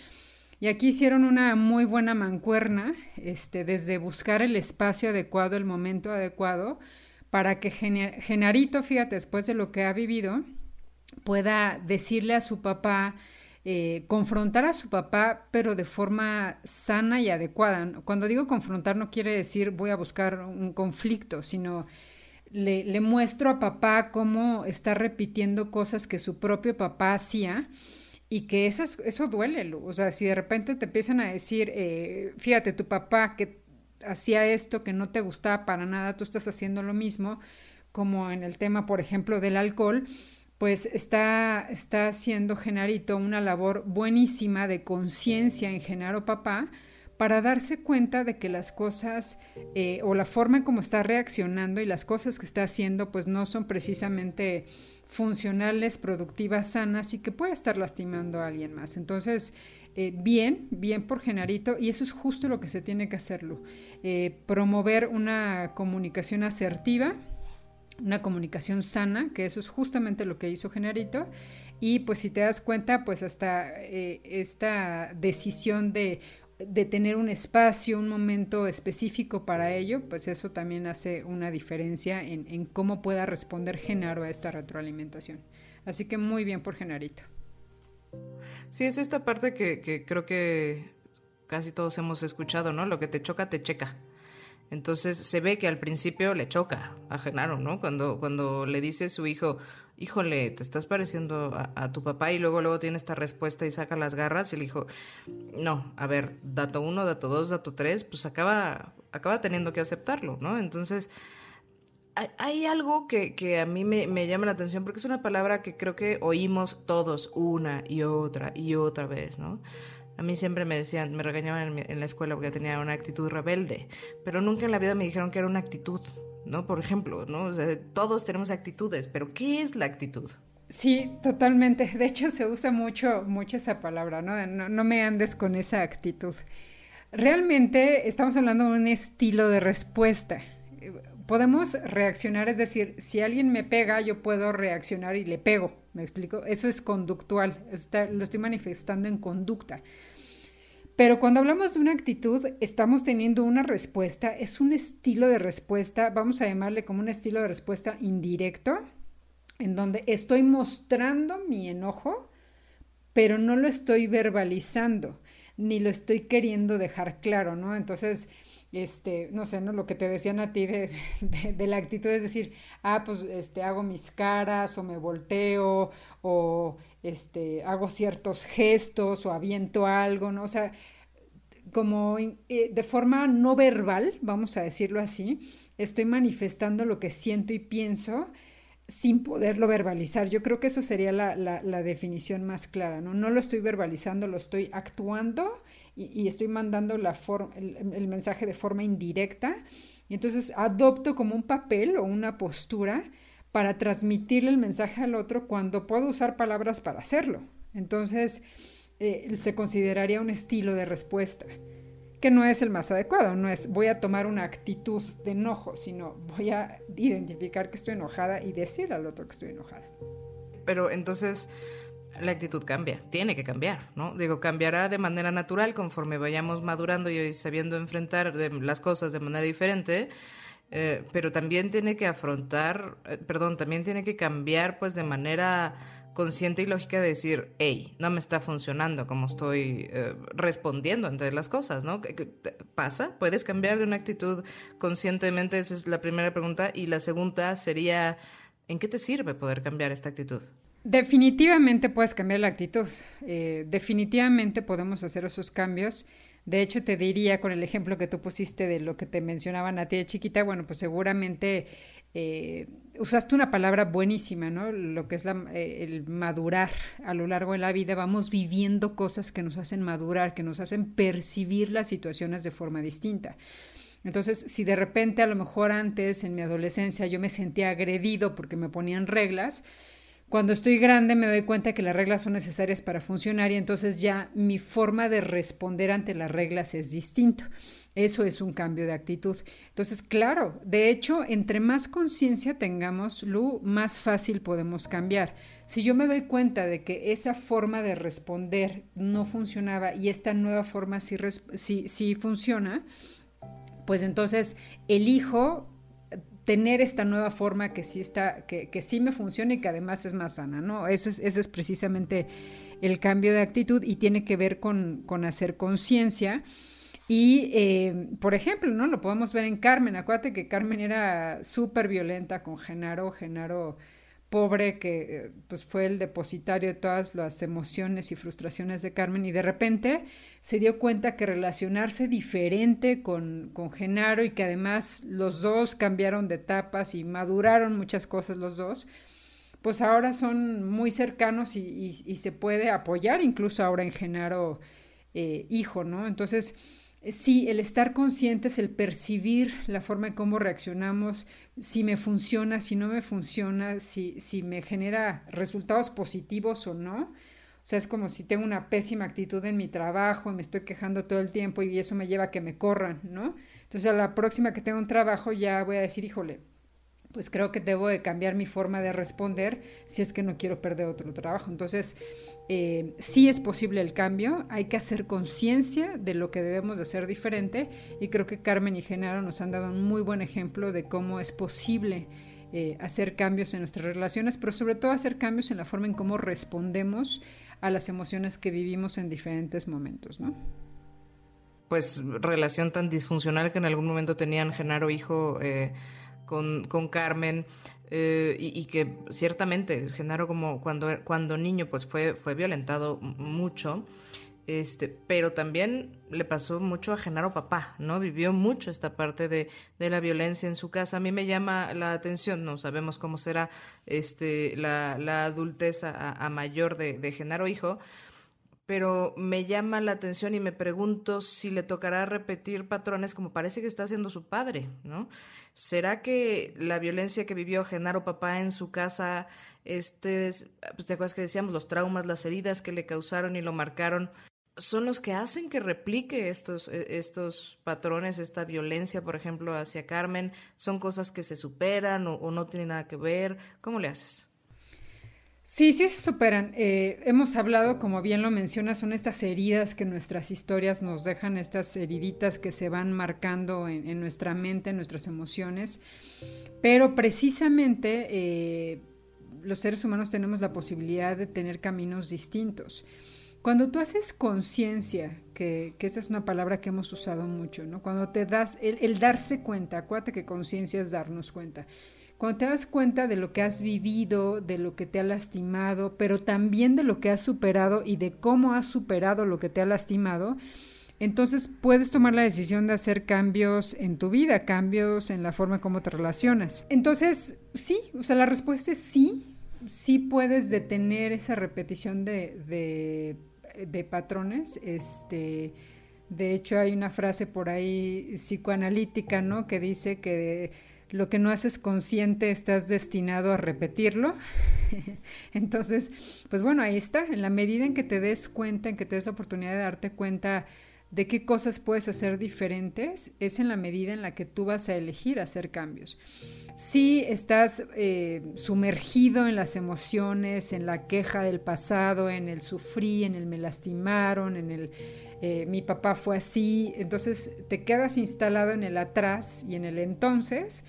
Y aquí hicieron una muy buena mancuerna, este, desde buscar el espacio adecuado, el momento adecuado, para que Genarito, fíjate, después de lo que ha vivido, pueda decirle a su papá, eh, confrontar a su papá, pero de forma sana y adecuada. Cuando digo confrontar no quiere decir voy a buscar un conflicto, sino le, le muestro a papá cómo está repitiendo cosas que su propio papá hacía y que eso, eso duele. O sea, si de repente te empiezan a decir, eh, fíjate, tu papá que hacía esto que no te gustaba para nada, tú estás haciendo lo mismo, como en el tema, por ejemplo, del alcohol, pues está, está haciendo Genarito una labor buenísima de conciencia en Genaro Papá para darse cuenta de que las cosas eh, o la forma en cómo está reaccionando y las cosas que está haciendo pues no son precisamente funcionales, productivas, sanas y que puede estar lastimando a alguien más. Entonces, eh, bien, bien por Genarito y eso es justo lo que se tiene que hacerlo. Eh, promover una comunicación asertiva una comunicación sana, que eso es justamente lo que hizo Genarito. Y pues si te das cuenta, pues hasta eh, esta decisión de, de, tener un espacio, un momento específico para ello, pues eso también hace una diferencia en, en cómo pueda responder Genaro a esta retroalimentación. Así que muy bien por Genarito. Sí, es esta parte que, que creo que casi todos hemos escuchado, ¿no? Lo que te choca, te checa. Entonces se ve que al principio le choca a Genaro, ¿no? Cuando, cuando le dice su hijo, híjole, te estás pareciendo a, tu papá y luego luego tiene esta respuesta y saca las garras y le dijo, no, a ver, dato uno, dato dos, dato tres, pues acaba, acaba teniendo que aceptarlo, ¿no? Entonces hay, algo que, que, a mí me, me llama la atención porque es una palabra que creo que oímos todos una y otra y otra vez, ¿no? A mí siempre me decían, me regañaban en, la escuela porque tenía una actitud rebelde, pero nunca en la vida me dijeron que era una actitud, ¿no? Por ejemplo, ¿no? todos tenemos actitudes, pero ¿qué es la actitud? Sí, totalmente. De hecho, se usa mucho, mucho esa palabra. No, no me andes con esa actitud. Realmente estamos hablando de un estilo de respuesta. Podemos reaccionar, es decir, si alguien me pega, yo puedo reaccionar y le pego. ¿Me explico? Eso es conductual, lo estoy manifestando en conducta. Pero cuando hablamos de una actitud, estamos teniendo una respuesta, es un estilo de respuesta, vamos a llamarle como un estilo de respuesta indirecto, en donde estoy mostrando mi enojo, pero no lo estoy verbalizando, ni lo estoy queriendo dejar claro, ¿no? Entonces, este, no sé, ¿no? Lo que te decían a ti de, la actitud es decir, ah, pues este, hago mis caras o me volteo o este, hago ciertos gestos o aviento algo, ¿no? O sea, como eh, de forma no verbal, vamos a decirlo así, estoy manifestando lo que siento y pienso sin poderlo verbalizar. Yo creo que eso sería la, la definición más clara, ¿no? No lo estoy verbalizando, lo estoy actuando y, estoy mandando la el, el, mensaje de forma indirecta. Y entonces adopto como un papel o una postura para transmitirle el mensaje al otro cuando puedo usar palabras para hacerlo. Entonces eh, se consideraría un estilo de respuesta que no es el más adecuado, no es voy a tomar una actitud de enojo, sino voy a identificar que estoy enojada y decir al otro que estoy enojada. Pero entonces la actitud cambia, tiene que cambiar, ¿no? Digo, cambiará de manera natural conforme vayamos madurando y sabiendo enfrentar las cosas de manera diferente, eh, pero también tiene que afrontar, eh, perdón, también tiene que cambiar pues de manera consciente y lógica de decir, hey, no me está funcionando como estoy eh, respondiendo ante las cosas, ¿no? ¿Qué, pasa? ¿Puedes cambiar de una actitud conscientemente? Esa es la primera pregunta. Y la segunda sería, ¿en qué te sirve poder cambiar esta actitud? Definitivamente puedes cambiar la actitud. Eh, definitivamente podemos hacer esos cambios. De hecho, te diría con el ejemplo que tú pusiste de lo que te mencionaban a ti de chiquita, bueno, pues seguramente eh, usaste una palabra buenísima, ¿no? Lo que es eh, el madurar a lo largo de la vida. Vamos viviendo cosas que nos hacen madurar, que nos hacen percibir las situaciones de forma distinta. Entonces, si de repente a lo mejor antes, en mi adolescencia, yo me sentía agredido porque me ponían reglas, cuando estoy grande me doy cuenta que las reglas son necesarias para funcionar y entonces ya mi forma de responder ante las reglas es distinto. Eso es un cambio de actitud. Entonces, claro, de hecho, entre más conciencia tengamos, Lu, más fácil podemos cambiar. Si yo me doy cuenta de que esa forma de responder no funcionaba y esta nueva forma sí, sí, sí funciona, pues entonces elijo tener esta nueva forma que sí está, que, que, sí me funciona y que además es más sana, ¿no? Ese es, ese es precisamente el cambio de actitud y tiene que ver con, con hacer conciencia. Y, eh, por ejemplo, ¿no? Lo podemos ver en Carmen. Acuérdate que Carmen era súper violenta con Genaro. Genaro pobre que eh, pues fue el depositario de todas las emociones y frustraciones de Carmen y de repente se dio cuenta que relacionarse diferente con, con Genaro y que además los dos cambiaron de etapas y maduraron muchas cosas los dos, pues ahora son muy cercanos y, se puede apoyar incluso ahora en Genaro eh, hijo, ¿no? Entonces, sí, el estar conscientes, el percibir la forma en cómo reaccionamos, si me funciona, si no me funciona, si, si me genera resultados positivos o no. O sea, es como si tengo una pésima actitud en mi trabajo y me estoy quejando todo el tiempo y eso me lleva a que me corran, ¿no? Entonces, a la próxima que tenga un trabajo ya voy a decir, híjole, pues creo que debo de cambiar mi forma de responder si es que no quiero perder otro trabajo. Entonces, eh, sí es posible el cambio, hay que hacer conciencia de lo que debemos de hacer diferente y creo que Carmen y Genaro nos han dado un muy buen ejemplo de cómo es posible eh, hacer cambios en nuestras relaciones, pero sobre todo hacer cambios en la forma en cómo respondemos a las emociones que vivimos en diferentes momentos, ¿no? pues relación tan disfuncional que en algún momento tenían Genaro hijo eh, con, con, Carmen. Eh, y, que ciertamente Genaro como cuando, cuando niño pues fue, fue violentado mucho este, pero también le pasó mucho a Genaro papá, ¿no? Vivió mucho esta parte de, de, la violencia en su casa. A mí me llama la atención, no sabemos cómo será este, la, la adultez a, mayor de, de, Genaro hijo, pero me llama la atención y me pregunto si le tocará repetir patrones como parece que está haciendo su padre, ¿no? ¿Será que la violencia que vivió Genaro papá en su casa, este, pues te acuerdas que decíamos, los traumas, las heridas que le causaron y lo marcaron, son los que hacen que replique estos, e, estos patrones, esta violencia, por ejemplo, hacia Carmen? ¿Son cosas que se superan o, no tienen nada que ver? ¿Cómo le haces? Sí, sí se superan. Eh, hemos hablado, como bien lo mencionas, son estas heridas que nuestras historias nos dejan, estas heriditas que se van marcando en, nuestra mente, en nuestras emociones. Pero precisamente eh, los seres humanos tenemos la posibilidad de tener caminos distintos. Cuando tú haces conciencia, que, que, esa es una palabra que hemos usado mucho, ¿no? Cuando te das, el, darse cuenta, acuérdate que conciencia es darnos cuenta. Cuando te das cuenta de lo que has vivido, de lo que te ha lastimado, pero también de lo que has superado y de cómo has superado lo que te ha lastimado, entonces puedes tomar la decisión de hacer cambios en tu vida, cambios en la forma como te relacionas. Entonces, sí, o sea, la respuesta es sí, sí puedes detener esa repetición de de patrones. Este, de hecho, hay una frase por ahí psicoanalítica, ¿no? Que dice que lo que no haces consciente estás destinado a repetirlo. Entonces, pues bueno, ahí está. En la medida en que te des cuenta, en que te des la oportunidad de darte cuenta de qué cosas puedes hacer diferentes, es en la medida en la que tú vas a elegir hacer cambios. Si estás eh, sumergido en las emociones, en la queja del pasado, en el sufrí, en el me lastimaron, en el eh, mi papá fue así, entonces te quedas instalado en el atrás y en el entonces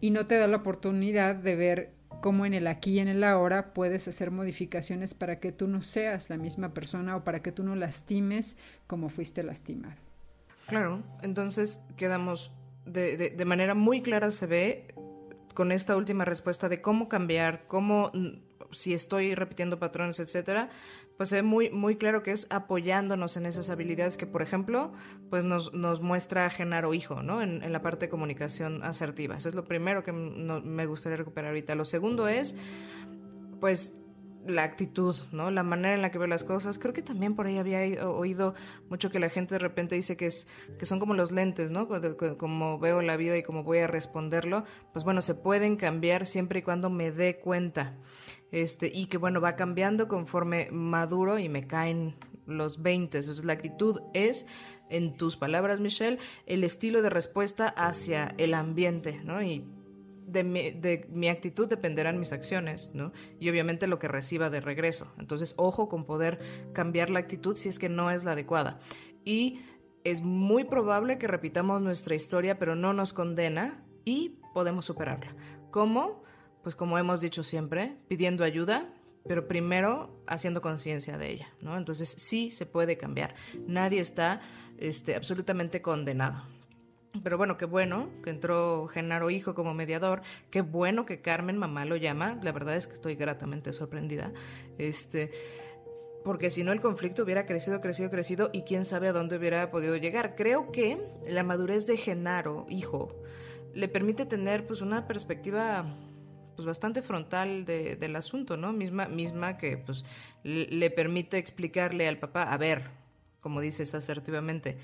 y no te da la oportunidad de ver cómo en el aquí y en el ahora puedes hacer modificaciones para que tú no seas la misma persona o para que tú no lastimes como fuiste lastimado. Claro, entonces quedamos de, de, manera muy clara se ve con esta última respuesta de cómo cambiar, cómo si estoy repitiendo patrones, etcétera, pues ve muy, muy claro que es apoyándonos en esas habilidades que, por ejemplo, pues nos, nos muestra Genaro Hijo, ¿no? En, la parte de comunicación asertiva. Eso es lo primero que me gustaría recuperar ahorita. Lo segundo es, pues, la actitud, ¿no? La manera en la que veo las cosas. Creo que también por ahí había oído mucho que la gente de repente dice que es que son como los lentes, ¿no? Como veo la vida y como voy a responderlo, pues bueno, se pueden cambiar siempre y cuando me dé cuenta. Este, y que bueno, va cambiando conforme maduro y me caen los 20. Entonces la actitud es, en tus palabras, Michelle, el estilo de respuesta hacia el ambiente, ¿no? Y de mi, de mi, actitud dependerán mis acciones, ¿no? Y obviamente lo que reciba de regreso. Entonces, ojo con poder cambiar la actitud si es que no es la adecuada. Y es muy probable que repitamos nuestra historia, pero no nos condena y podemos superarla. ¿Cómo? Pues como hemos dicho siempre, pidiendo ayuda, pero primero haciendo conciencia de ella, ¿no? Entonces sí se puede cambiar. Nadie está este, absolutamente condenado. Pero bueno, qué bueno que entró Genaro Hijo como mediador, qué bueno que Carmen, mamá, lo llama. La verdad es que estoy gratamente sorprendida. Este, porque si no el conflicto hubiera crecido, crecido, crecido y quién sabe a dónde hubiera podido llegar. Creo que la madurez de Genaro, hijo, le permite tener pues una perspectiva pues bastante frontal del asunto, ¿no? Misma, misma que pues le permite explicarle al papá, a ver, como dices asertivamente,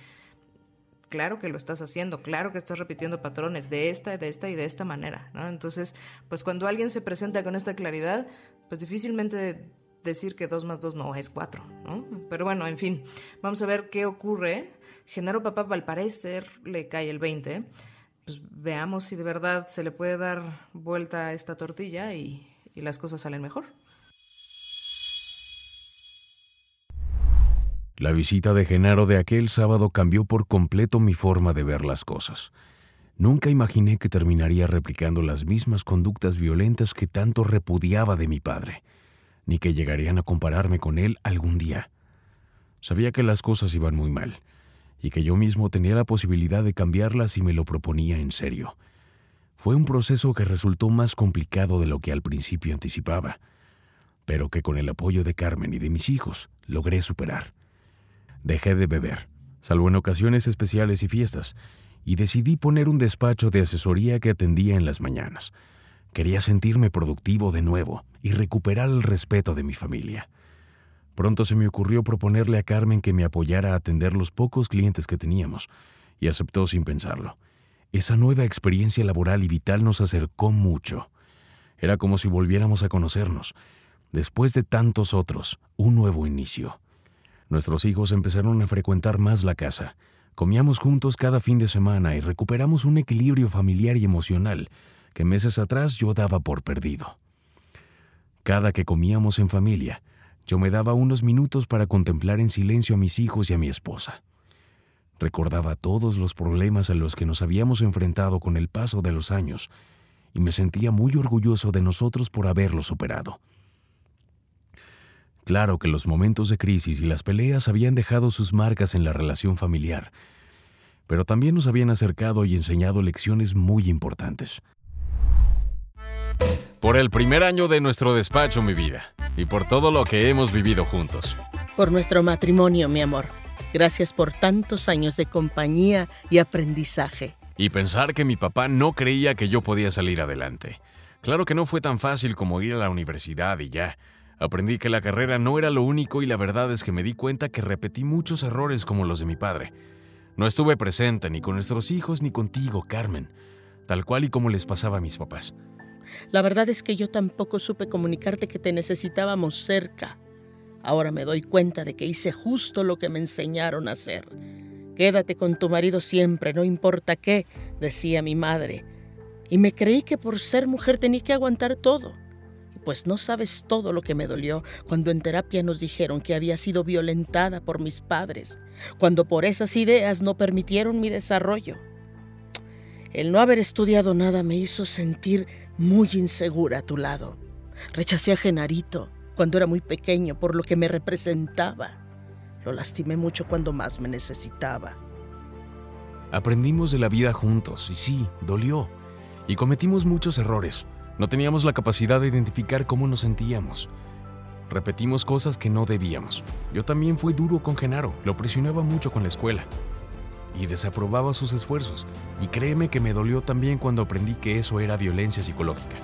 claro que lo estás haciendo, claro que estás repitiendo patrones de esta, de esta y de esta manera, ¿no? Entonces, pues cuando alguien se presenta con esta claridad, pues difícilmente decir que dos más dos no es cuatro, ¿no? Pero bueno, en fin, vamos a ver qué ocurre. Genaro Papá, al parecer, le cae el 20 pues, veamos si de verdad se le puede dar vuelta a esta tortilla y, y las cosas salen mejor. La visita de Genaro de aquel sábado cambió por completo mi forma de ver las cosas. Nunca imaginé que terminaría replicando las mismas conductas violentas que tanto repudiaba de mi padre, ni que llegarían a compararme con él algún día. Sabía que las cosas iban muy mal, y que yo mismo tenía la posibilidad de cambiarla si me lo proponía en serio. Fue un proceso que resultó más complicado de lo que al principio anticipaba, pero que con el apoyo de Carmen y de mis hijos logré superar. Dejé de beber, salvo en ocasiones especiales y fiestas, y decidí poner un despacho de asesoría que atendía en las mañanas. Quería sentirme productivo de nuevo y recuperar el respeto de mi familia. Pronto se me ocurrió proponerle a Carmen que me apoyara a atender los pocos clientes que teníamos, y aceptó sin pensarlo. Esa nueva experiencia laboral y vital nos acercó mucho. Era como si volviéramos a conocernos. Después de tantos otros, un nuevo inicio. Nuestros hijos empezaron a frecuentar más la casa. Comíamos juntos cada fin de semana y recuperamos un equilibrio familiar y emocional que meses atrás yo daba por perdido. Cada que comíamos en familia, yo me daba unos minutos para contemplar en silencio a mis hijos y a mi esposa. Recordaba todos los problemas a los que nos habíamos enfrentado con el paso de los años y me sentía muy orgulloso de nosotros por haberlo superado. Claro que los momentos de crisis y las peleas habían dejado sus marcas en la relación familiar, pero también nos habían acercado y enseñado lecciones muy importantes. Por el primer año de nuestro despacho, mi vida, y por todo lo que hemos vivido juntos. Por nuestro matrimonio, mi amor. Gracias por tantos años de compañía y aprendizaje. Y pensar que mi papá no creía que yo podía salir adelante. Claro que no fue tan fácil como ir a la universidad y ya. Aprendí que la carrera no era lo único y la verdad es que me di cuenta que repetí muchos errores como los de mi padre. No estuve presente ni con nuestros hijos ni contigo, Carmen, tal cual y como les pasaba a mis papás. La verdad es que yo tampoco supe comunicarte que te necesitábamos cerca. Ahora me doy cuenta de que hice justo lo que me enseñaron a hacer. Quédate con tu marido siempre, no importa qué, decía mi madre. Y me creí que por ser mujer tenía que aguantar todo. Pues no sabes todo lo que me dolió cuando en terapia nos dijeron que había sido violentada por mis padres, cuando por esas ideas no permitieron mi desarrollo. El no haber estudiado nada me hizo sentir muy insegura a tu lado. Rechacé a Genarito cuando era muy pequeño por lo que me representaba. Lo lastimé mucho cuando más me necesitaba. Aprendimos de la vida juntos y sí, dolió. Y cometimos muchos errores. No teníamos la capacidad de identificar cómo nos sentíamos. Repetimos cosas que no debíamos. Yo también fui duro con Genaro, lo presionaba mucho con la escuela. Y desaprobaba sus esfuerzos. Y créeme que me dolió también cuando aprendí que eso era violencia psicológica.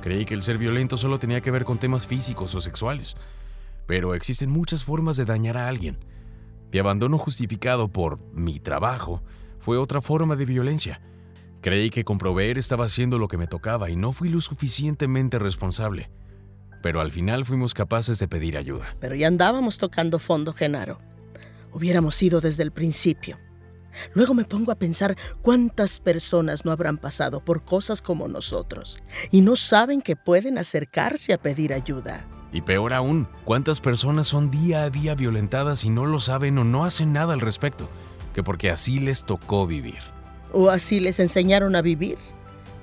Creí que el ser violento solo tenía que ver con temas físicos o sexuales, pero existen muchas formas de dañar a alguien. Mi abandono justificado por mi trabajo fue otra forma de violencia. Creí que con proveer estaba haciendo lo que me tocaba y no fui lo suficientemente responsable. Pero al final fuimos capaces de pedir ayuda. Pero ya andábamos tocando fondo, Genaro. Hubiéramos ido desde el principio. Luego me pongo a pensar cuántas personas no habrán pasado por cosas como nosotros y no saben que pueden acercarse a pedir ayuda. Y peor aún, cuántas personas son día a día violentadas y no lo saben o no hacen nada al respecto, que porque así les tocó vivir. O así les enseñaron a vivir.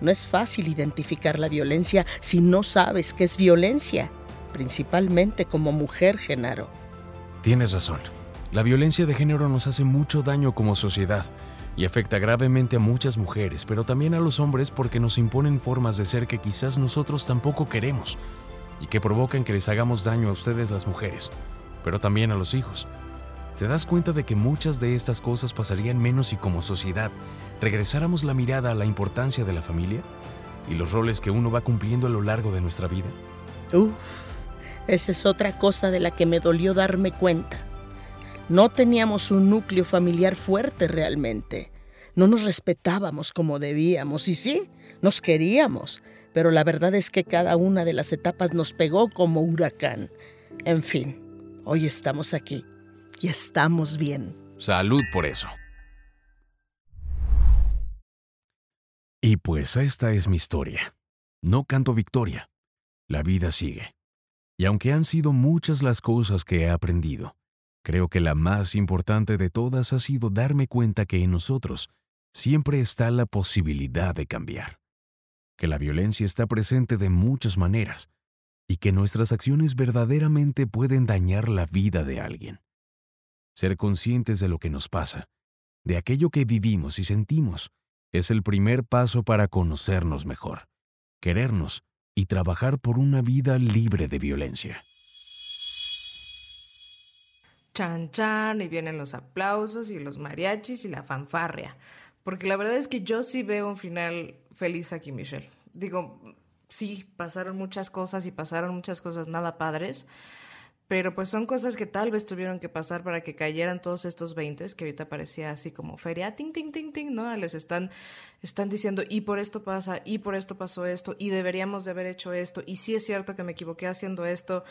No es fácil identificar la violencia si no sabes qué es violencia, principalmente como mujer, Genaro. Tienes razón. La violencia de género nos hace mucho daño como sociedad y afecta gravemente a muchas mujeres, pero también a los hombres porque nos imponen formas de ser que quizás nosotros tampoco queremos y que provocan que les hagamos daño a ustedes las mujeres, pero también a los hijos. ¿Te das cuenta de que muchas de estas cosas pasarían menos si como sociedad regresáramos la mirada a la importancia de la familia y los roles que uno va cumpliendo a lo largo de nuestra vida? Uf, esa es otra cosa de la que me dolió darme cuenta. No teníamos un núcleo familiar fuerte realmente. No nos respetábamos como debíamos y sí, nos queríamos, pero la verdad es que cada una de las etapas nos pegó como huracán. En fin, hoy estamos aquí y estamos bien. Salud por eso. Y pues esta es mi historia. No canto victoria. La vida sigue. Y aunque han sido muchas las cosas que he aprendido, Creo que la más importante de todas ha sido darme cuenta que en nosotros siempre está la posibilidad de cambiar, que la violencia está presente de muchas maneras y que nuestras acciones verdaderamente pueden dañar la vida de alguien. Ser conscientes de lo que nos pasa, de aquello que vivimos y sentimos, es el primer paso para conocernos mejor, querernos y trabajar por una vida libre de violencia. Chan chan, y vienen los aplausos y los mariachis y la fanfarria. Porque la verdad es que yo sí veo un final feliz aquí, Michelle. Digo, sí, pasaron muchas cosas y pasaron muchas cosas nada padres, pero pues son cosas que tal vez tuvieron que pasar para que cayeran todos estos 20 que ahorita parecía así como feria, ting, ting, ting, ting, ¿no? Les están, están diciendo, y por esto pasa, y por esto pasó esto, y deberíamos de haber hecho esto, y sí es cierto que me equivoqué haciendo esto.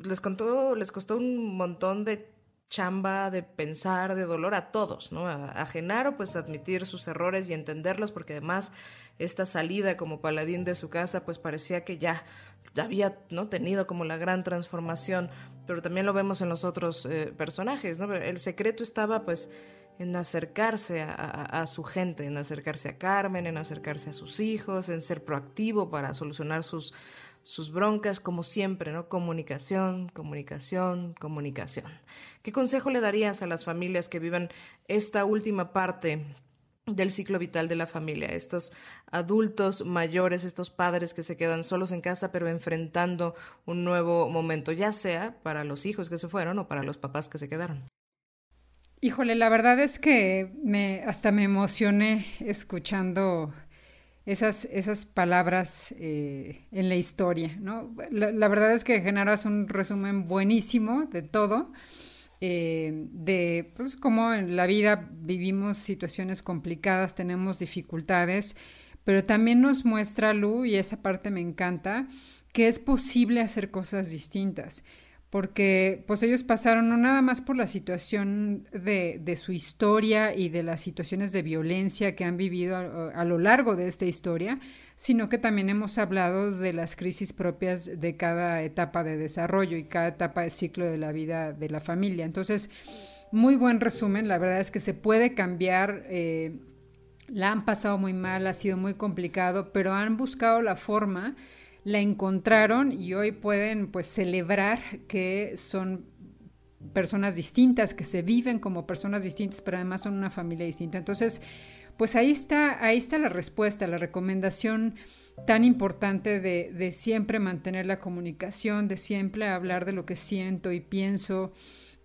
Les, contó, les costó un montón de chamba, de pensar, de dolor a todos, ¿no? A, a Genaro, pues admitir sus errores y entenderlos, porque además esta salida como paladín de su casa, pues parecía que ya había ¿no? tenido como la gran transformación, pero también lo vemos en los otros eh, personajes, ¿no? El secreto estaba pues en acercarse a, su gente, en acercarse a Carmen, en acercarse a sus hijos, en ser proactivo para solucionar sus, sus broncas, como siempre, ¿no? Comunicación, comunicación, comunicación. ¿Qué consejo le darías a las familias que vivan esta última parte del ciclo vital de la familia, estos adultos mayores, estos padres que se quedan solos en casa pero enfrentando un nuevo momento, ya sea para los hijos que se fueron o para los papás que se quedaron. Híjole, la verdad es que me hasta me emocioné escuchando esas, esas palabras eh, en la historia, ¿no? La, verdad es que Genaro hace un resumen buenísimo de todo. Eh, de pues cómo en la vida vivimos situaciones complicadas, tenemos dificultades, pero también nos muestra Lu, y esa parte me encanta, que es posible hacer cosas distintas porque pues ellos pasaron no nada más por la situación de, de su historia y de las situaciones de violencia que han vivido a, lo largo de esta historia, sino que también hemos hablado de las crisis propias de cada etapa de desarrollo y cada etapa de ciclo de la vida de la familia. Entonces, muy buen resumen, la verdad es que se puede cambiar. Eh, la han pasado muy mal, ha sido muy complicado, pero han buscado la forma la encontraron y hoy pueden pues celebrar que son personas distintas, que se viven como personas distintas, pero además son una familia distinta. Entonces, pues ahí está, ahí está la respuesta, la recomendación tan importante de, de siempre mantener la comunicación, de siempre hablar de lo que siento y pienso.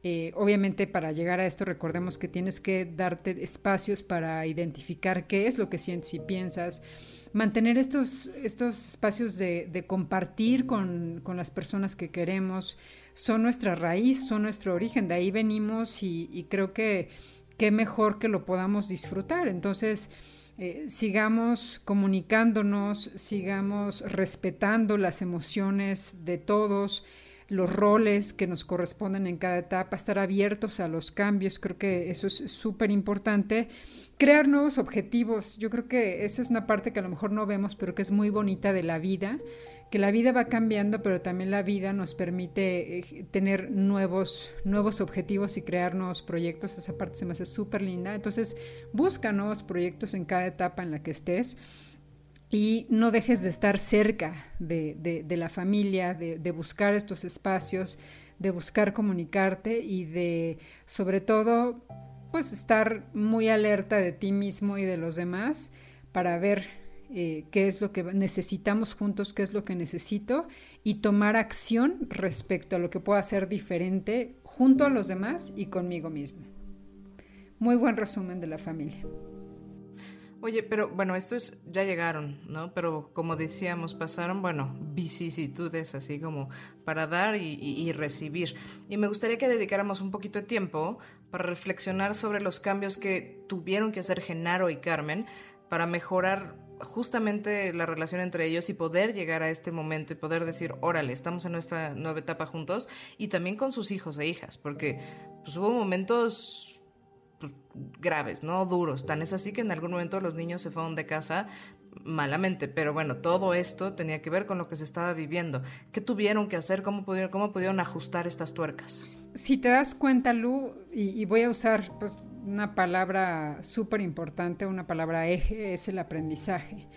Eh, obviamente para llegar a esto recordemos que tienes que darte espacios para identificar qué es lo que sientes y piensas, mantener estos, estos espacios de, compartir con, con, las personas que queremos, son nuestra raíz, son nuestro origen, de ahí venimos y, y creo que qué mejor que lo podamos disfrutar. Entonces, eh, sigamos comunicándonos, sigamos respetando las emociones de todos, los roles que nos corresponden en cada etapa, estar abiertos a los cambios, creo que eso es súper importante. Crear nuevos objetivos, yo creo que esa es una parte que a lo mejor no vemos, pero que es muy bonita de la vida, que la vida va cambiando, pero también la vida nos permite eh, tener nuevos, nuevos objetivos y crear nuevos proyectos, esa parte se me hace súper linda. Entonces, busca nuevos proyectos en cada etapa en la que estés y no dejes de estar cerca de, la familia, de, de, buscar estos espacios, de buscar comunicarte y de, sobre todo, pues estar muy alerta de ti mismo y de los demás para ver eh, qué es lo que necesitamos juntos, qué es lo que necesito y tomar acción respecto a lo que pueda ser diferente junto a los demás y conmigo mismo. Muy buen resumen de la familia. Oye, pero bueno, estos ya llegaron, ¿no? Pero como decíamos, pasaron, bueno, vicisitudes así como para dar y, recibir. Y me gustaría que dedicáramos un poquito de tiempo para reflexionar sobre los cambios que tuvieron que hacer Genaro y Carmen para mejorar justamente la relación entre ellos y poder llegar a este momento y poder decir, órale, estamos en nuestra nueva etapa juntos y también con sus hijos e hijas, porque pues, hubo momentos pues, graves, ¿no? Duros. Tan es así que en algún momento los niños se fueron de casa malamente, pero bueno, todo esto tenía que ver con lo que se estaba viviendo. ¿Qué tuvieron que hacer? ¿Cómo pudieron, ajustar estas tuercas? Si te das cuenta, Lu, y, y voy a usar pues, una palabra súper importante, una palabra eje, es el aprendizaje.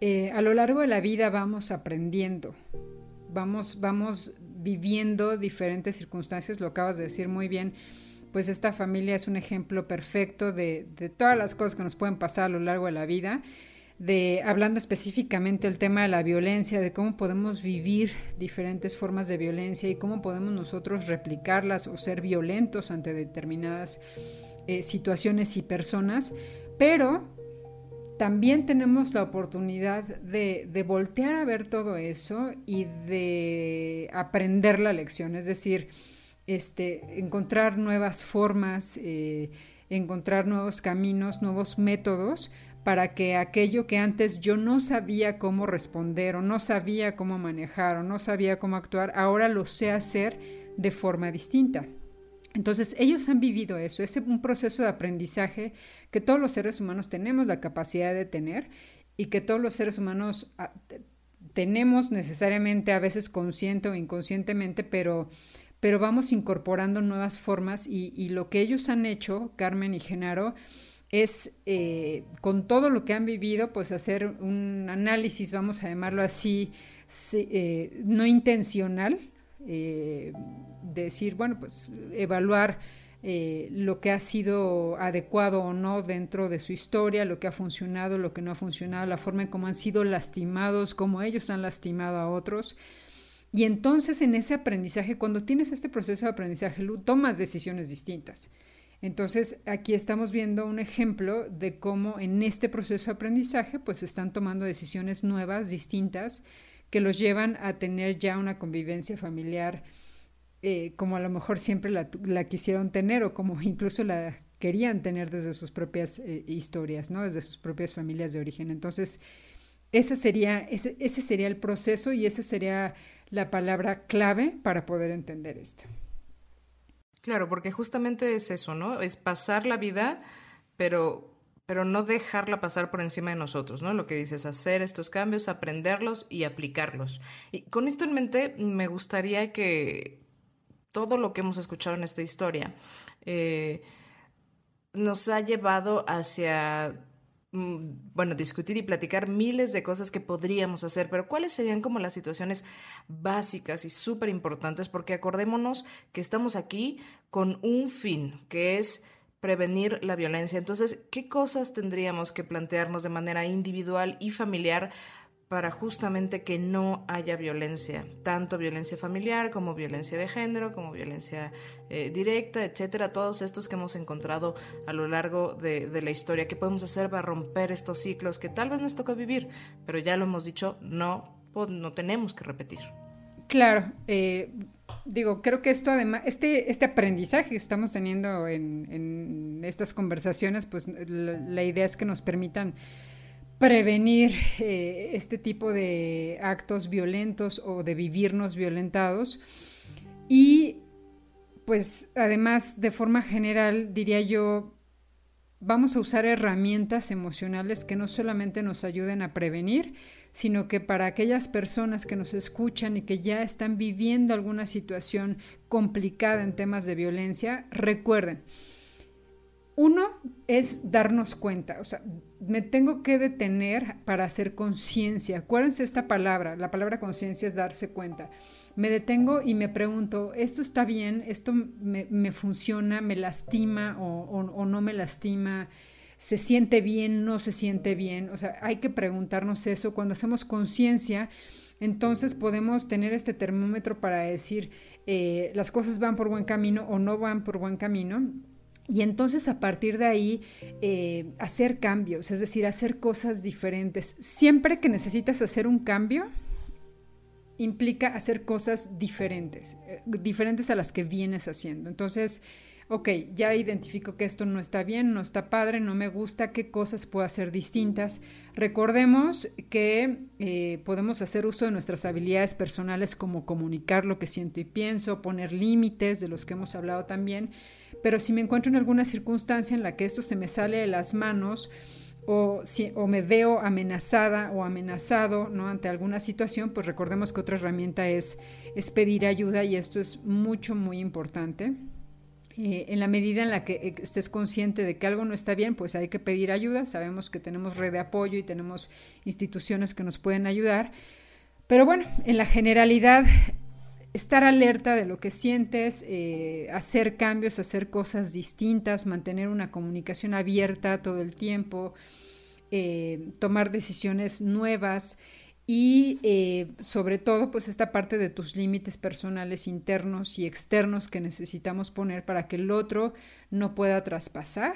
Eh, a lo largo de la vida vamos aprendiendo, vamos, vamos viviendo diferentes circunstancias, lo acabas de decir muy bien pues esta familia es un ejemplo perfecto de, de todas las cosas que nos pueden pasar a lo largo de la vida de hablando específicamente del tema de la violencia, de cómo podemos vivir diferentes formas de violencia y cómo podemos nosotros replicarlas o ser violentos ante determinadas eh, situaciones y personas, pero también tenemos la oportunidad de, voltear a ver todo eso y de aprender la lección, es decir, este, encontrar nuevas formas, eh, encontrar nuevos caminos, nuevos métodos para que aquello que antes yo no sabía cómo responder o no sabía cómo manejar o no sabía cómo actuar, ahora lo sé hacer de forma distinta. Entonces ellos han vivido eso, es un proceso de aprendizaje que todos los seres humanos tenemos la capacidad de tener y que todos los seres humanos ah, tenemos necesariamente a veces consciente o inconscientemente, pero, pero vamos incorporando nuevas formas y, lo que ellos han hecho, Carmen y Genaro, es eh, con todo lo que han vivido, pues hacer un análisis, vamos a llamarlo así, eh, no intencional, eh, decir, bueno, pues evaluar lo que ha sido adecuado o no dentro de su historia, lo que ha funcionado, lo que no ha funcionado, la forma en cómo han sido lastimados, cómo ellos han lastimado a otros. Y entonces en ese aprendizaje, cuando tienes este proceso de aprendizaje, tomas decisiones distintas. Entonces, aquí estamos viendo un ejemplo de cómo en este proceso de aprendizaje, pues están tomando decisiones nuevas, distintas, que los llevan a tener ya una convivencia familiar eh, como a lo mejor siempre la, quisieron tener o como incluso la querían tener desde sus propias eh, historias, ¿no? Desde sus propias familias de origen. Entonces, ese sería, ese, ese sería el proceso y esa sería la palabra clave para poder entender esto. Claro, porque justamente es eso, ¿no? Es pasar la vida, pero, pero no dejarla pasar por encima de nosotros, ¿no? Lo que dices, hacer estos cambios, aprenderlos y aplicarlos. Y con esto en mente, me gustaría que todo lo que hemos escuchado en esta historia eh, nos ha llevado hacia bueno, discutir y platicar miles de cosas que podríamos hacer, pero ¿cuáles serían como las situaciones básicas y súper importantes? Porque acordémonos que estamos aquí con un fin, que es prevenir la violencia. Entonces, ¿qué cosas tendríamos que plantearnos de manera individual y familiar para justamente que no haya violencia, tanto violencia familiar como violencia de género, como violencia eh, directa, etcétera, todos estos que hemos encontrado a lo largo de, la historia. ¿Qué podemos hacer para romper estos ciclos que tal vez nos toca vivir? Pero ya lo hemos dicho, no, no tenemos que repetir. Claro, eh, digo, creo que esto además, este, este aprendizaje que estamos teniendo en, estas conversaciones, pues la idea es que nos permitan prevenir eh, este tipo de actos violentos o de vivirnos violentados. Y pues además de forma general diría yo, vamos a usar herramientas emocionales que no solamente nos ayuden a prevenir, sino que para aquellas personas que nos escuchan y que ya están viviendo alguna situación complicada en temas de violencia, recuerden, uno es darnos cuenta, o sea, me tengo que detener para hacer conciencia. Acuérdense esta palabra, la palabra conciencia es darse cuenta. Me detengo y me pregunto, ¿esto está bien? ¿Esto me, funciona? ¿Me lastima o, no me lastima? ¿Se siente bien? ¿No se siente bien? O sea, hay que preguntarnos eso. Cuando hacemos conciencia, entonces podemos tener este termómetro para decir, eh, las cosas van por buen camino o no van por buen camino y entonces a partir de ahí eh, hacer cambios, es decir, hacer cosas diferentes. Siempre que necesitas hacer un cambio, implica hacer cosas diferentes, eh, diferentes a las que vienes haciendo. Entonces, ok, ya identifico que esto no está bien, no está padre, no me gusta, qué cosas puedo hacer distintas. Recordemos que eh, podemos hacer uso de nuestras habilidades personales como comunicar lo que siento y pienso, poner límites de los que hemos hablado también pero si me encuentro en alguna circunstancia en la que esto se me sale de las manos o, me veo amenazada o amenazado ¿no? ante alguna situación, pues recordemos que otra herramienta es, es pedir ayuda y esto es mucho, muy importante. Eh, en la medida en la que eh, estés consciente de que algo no está bien, pues hay que pedir ayuda. Sabemos que tenemos red de apoyo y tenemos instituciones que nos pueden ayudar. Pero bueno, en la generalidad estar alerta de lo que sientes, eh, hacer cambios, hacer cosas distintas, mantener una comunicación abierta todo el tiempo, eh, tomar decisiones nuevas y eh, sobre todo pues esta parte de tus límites personales internos y externos que necesitamos poner para que el otro no pueda traspasar.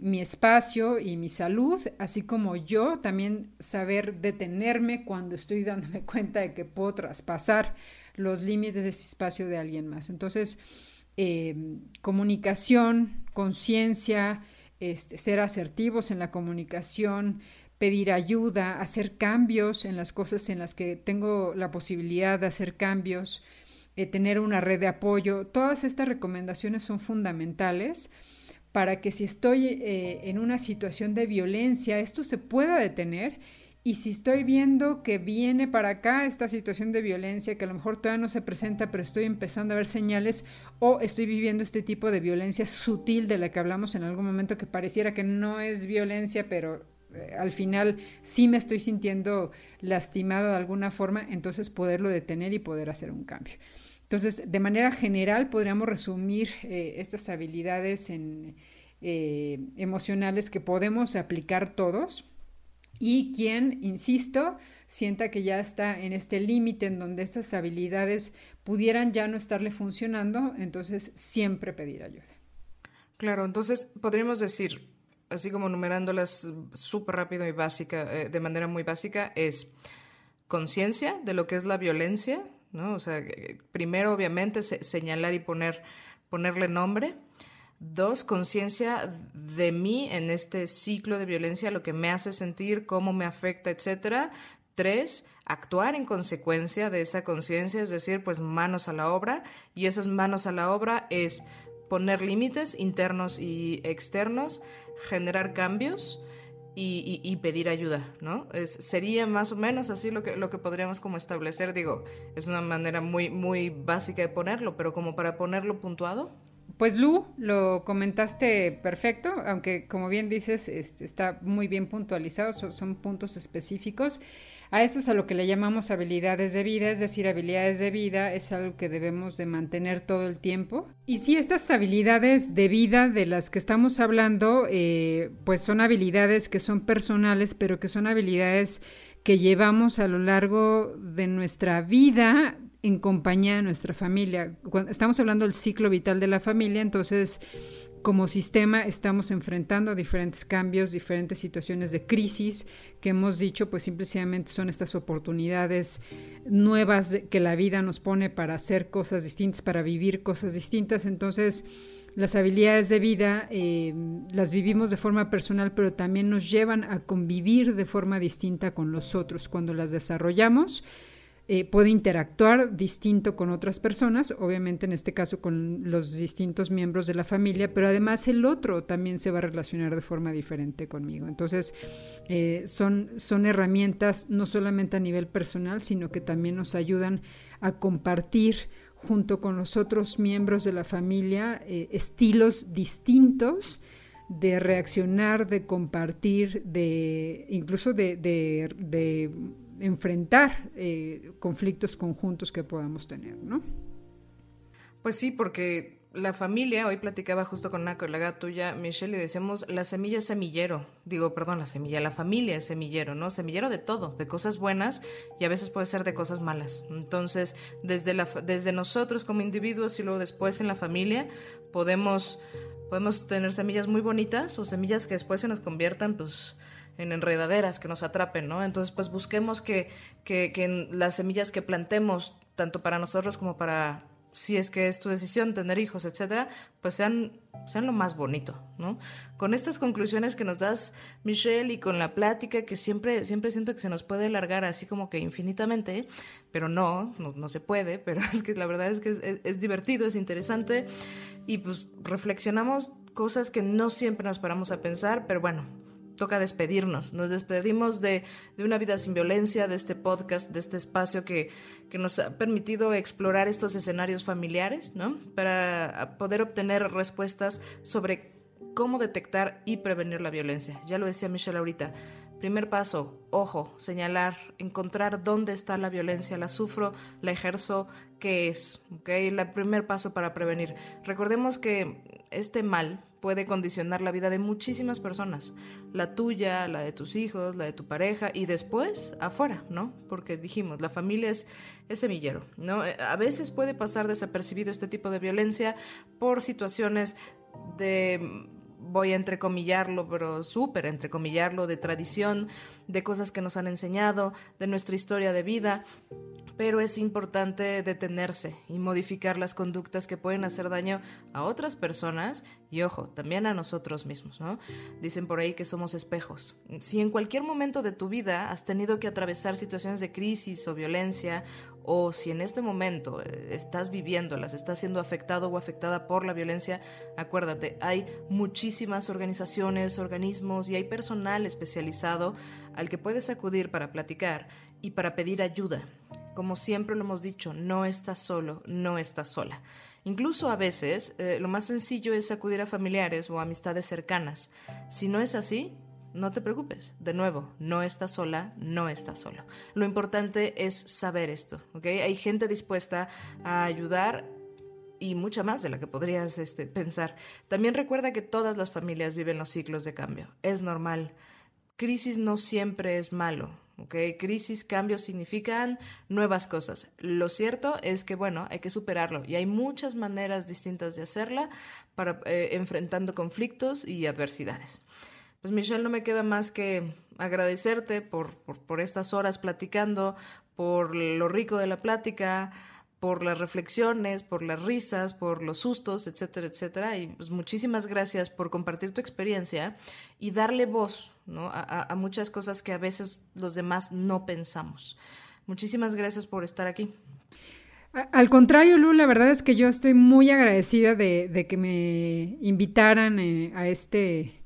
mi espacio y mi salud, así como yo también saber detenerme cuando estoy dándome cuenta de que puedo traspasar los límites de ese espacio de alguien más. Entonces, eh, comunicación, conciencia, este, ser asertivos en la comunicación, pedir ayuda, hacer cambios en las cosas en las que tengo la posibilidad de hacer cambios, eh, tener una red de apoyo. Todas estas recomendaciones son fundamentales para que si estoy eh, en una situación de violencia, esto se pueda detener y si estoy viendo que viene para acá esta situación de violencia, que a lo mejor todavía no se presenta, pero estoy empezando a ver señales, o estoy viviendo este tipo de violencia sutil de la que hablamos en algún momento, que pareciera que no es violencia, pero eh, al final sí me estoy sintiendo lastimado de alguna forma, entonces poderlo detener y poder hacer un cambio. Entonces, de manera general, podríamos resumir eh, estas habilidades en, eh, emocionales que podemos aplicar todos y quien, insisto, sienta que ya está en este límite en donde estas habilidades pudieran ya no estarle funcionando, entonces siempre pedir ayuda. Claro, entonces podríamos decir, así como numerándolas súper rápido y básica, eh, de manera muy básica, es conciencia de lo que es la violencia, ¿no? O sea, eh, primero obviamente señalar y poner, ponerle nombre. Dos, conciencia de mí en este ciclo de violencia, lo que me hace sentir, cómo me afecta, etc. Tres, actuar en consecuencia de esa conciencia, es decir, pues manos a la obra. Y esas manos a la obra es poner límites internos y externos, generar cambios y, pedir ayuda, ¿no? sería más o menos así lo que, lo que podríamos como establecer. Digo, es una manera muy, muy básica de ponerlo, pero como para ponerlo puntuado. Pues Lu, lo comentaste perfecto, aunque como bien dices, este, está muy bien puntualizado, son, puntos específicos. A esto es a lo que le llamamos habilidades de vida, es decir, habilidades de vida es algo que debemos de mantener todo el tiempo. Y si estas habilidades de vida de las que estamos hablando, eh, pues son habilidades que son personales, pero que son habilidades que llevamos a lo largo de nuestra vida en compañía de nuestra familia. estamos hablando del ciclo vital de la familia, entonces como sistema estamos enfrentando diferentes cambios, diferentes situaciones de crisis que hemos dicho, pues simplemente son estas oportunidades nuevas que la vida nos pone para hacer cosas distintas, para vivir cosas distintas. Entonces, las habilidades de vida eh, las vivimos de forma personal, pero también nos llevan a convivir de forma distinta con los otros. Cuando las desarrollamos, eh, puede interactuar distinto con otras personas, obviamente en este caso con los distintos miembros de la familia, pero además el otro también se va a relacionar de forma diferente conmigo. Entonces, eh, son, son herramientas no solamente a nivel personal, sino que también nos ayudan a compartir junto con los otros miembros de la familia eh, estilos distintos de reaccionar, de compartir, de incluso de enfrentar eh, conflictos conjuntos que podamos tener, ¿no? Pues sí, porque la familia, hoy platicaba justo con una colega tuya, Michelle, y decíamos, la semilla semillero. Digo, perdón, la semilla, la familia es semillero, ¿no? Semillero de todo, de cosas buenas y a veces puede ser de cosas malas. Entonces, desde, la, desde nosotros como individuos y luego después en la familia, podemos, podemos tener semillas muy bonitas o semillas que después se nos conviertan, pues, en enredaderas que nos atrapen, ¿no? Entonces, pues busquemos que, que, las semillas que plantemos, tanto para nosotros como para, si es que es tu decisión tener hijos, etcétera, pues sean, sean lo más bonito, ¿no? Con estas conclusiones que nos das, Michelle, y con la plática que siempre, siempre siento que se nos puede alargar así como que infinitamente, pero no, no, se puede, pero es que la verdad es que es, es divertido, es interesante, y pues reflexionamos cosas que no siempre nos paramos a pensar, pero bueno, toca despedirnos. Nos despedimos de, una vida sin violencia, de este podcast, de este espacio que, que, nos ha permitido explorar estos escenarios familiares, ¿no? Para poder obtener respuestas sobre cómo detectar y prevenir la violencia. Ya lo decía Michelle ahorita. Primer paso, ojo, señalar, encontrar dónde está la violencia, la sufro, la ejerzo, qué es, ¿ok? El primer paso para prevenir. Recordemos que este mal puede condicionar la vida de muchísimas personas, la tuya, la de tus hijos, la de tu pareja y después afuera, ¿no? Porque dijimos, la familia es, semillero, ¿no? Eh, a veces puede pasar desapercibido este tipo de violencia por situaciones de voy a entrecomillarlo, pero súper entrecomillarlo, de tradición, de cosas que nos han enseñado, de nuestra historia de vida pero es importante detenerse y modificar las conductas que pueden hacer daño a otras personas y, ojo, también a nosotros mismos, ¿no? Dicen por ahí que somos espejos. Si en cualquier momento de tu vida has tenido que atravesar situaciones de crisis o violencia, o si en este momento eh, estás viviéndolas, estás siendo afectado o afectada por la violencia, acuérdate, hay muchísimas organizaciones, organismos y hay personal especializado al que puedes acudir para platicar y para pedir ayuda. Como siempre lo hemos dicho, no estás solo, no estás sola. Incluso a veces eh, lo más sencillo es acudir a familiares o amistades cercanas. Si no es así, no te preocupes. De nuevo, no estás sola, no estás solo. Lo importante es saber esto, ¿ok? Hay gente dispuesta a ayudar y mucha más de la que podrías este, pensar. También recuerda que todas las familias viven los ciclos de cambio. Es normal. Crisis no siempre es malo. Okay, crisis, cambios significan nuevas cosas. Lo cierto es que, bueno, hay que superarlo y hay muchas maneras distintas de hacerla para eh, enfrentando conflictos y adversidades. Pues Michelle, no me queda más que agradecerte por, estas horas platicando, por lo rico de la plática, por las reflexiones, por las risas, por los sustos, etcétera, etcétera. Y pues muchísimas gracias por compartir tu experiencia y darle voz a, muchas cosas que a veces los demás no pensamos. Muchísimas gracias por estar aquí. Al contrario, Lu, la verdad es que yo estoy muy agradecida de, que me invitaran eh, a este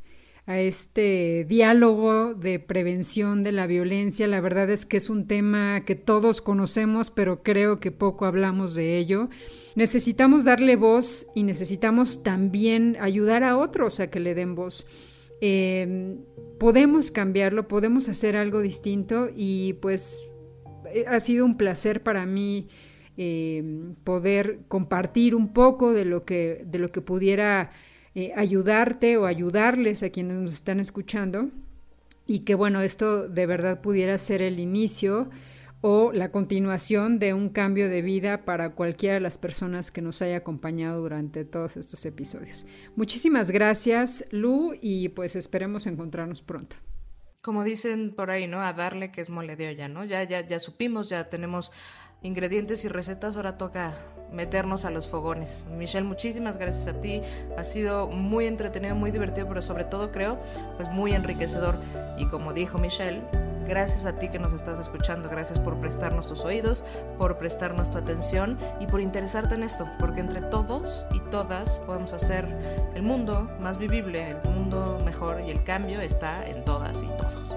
a este diálogo de prevención de la violencia. La verdad es que es un tema que todos conocemos, pero creo que poco hablamos de ello. Necesitamos darle voz y necesitamos también ayudar a otros a que le den voz. Em, podemos cambiarlo, podemos hacer algo distinto y pues eh, ha sido un placer para mí em, poder compartir un poco de lo que, de lo que pudiera eh, ayudarte o ayudarles a quienes nos están escuchando y que bueno, esto de verdad pudiera ser el inicio o la continuación de un cambio de vida para cualquiera de las personas que nos haya acompañado durante todos estos episodios. Muchísimas gracias, Lu, y pues esperemos encontrarnos pronto. Como dicen por ahí, ¿no? A darle que es mole de olla, ¿no? Ya, ya, ya supimos, ya tenemos ingredientes y recetas, ahora toca meternos a los fogones. Michelle, muchísimas gracias a ti. Ha sido muy entretenido, muy divertido, pero sobre todo creo, pues muy enriquecedor. Y como dijo Michelle, gracias a ti que nos estás escuchando, gracias por prestarnos tus oídos, por prestarnos tu atención y por interesarte en esto, porque entre todos y todas podemos hacer el mundo más vivible, el mundo mejor y el cambio está en todas y todos.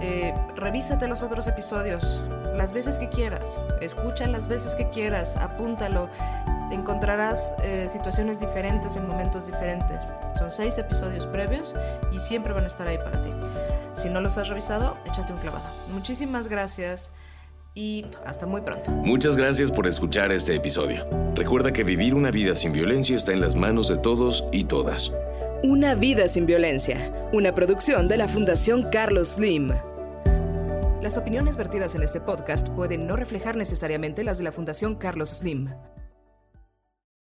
Eh, revísate los otros episodios, las veces que quieras, escucha las veces que quieras, apúntalo, encontrarás eh, situaciones diferentes en momentos diferentes. Son seis episodios previos y siempre van a estar ahí para ti. Si no los has revisado, échate un clavado. Muchísimas gracias y hasta muy pronto. Muchas gracias por escuchar este episodio. Recuerda que vivir una vida sin violencia está en las manos de todos y todas. Una vida sin violencia, una producción de la Fundación Carlos Slim. Las opiniones vertidas en este podcast pueden no reflejar necesariamente las de la Fundación Carlos Slim.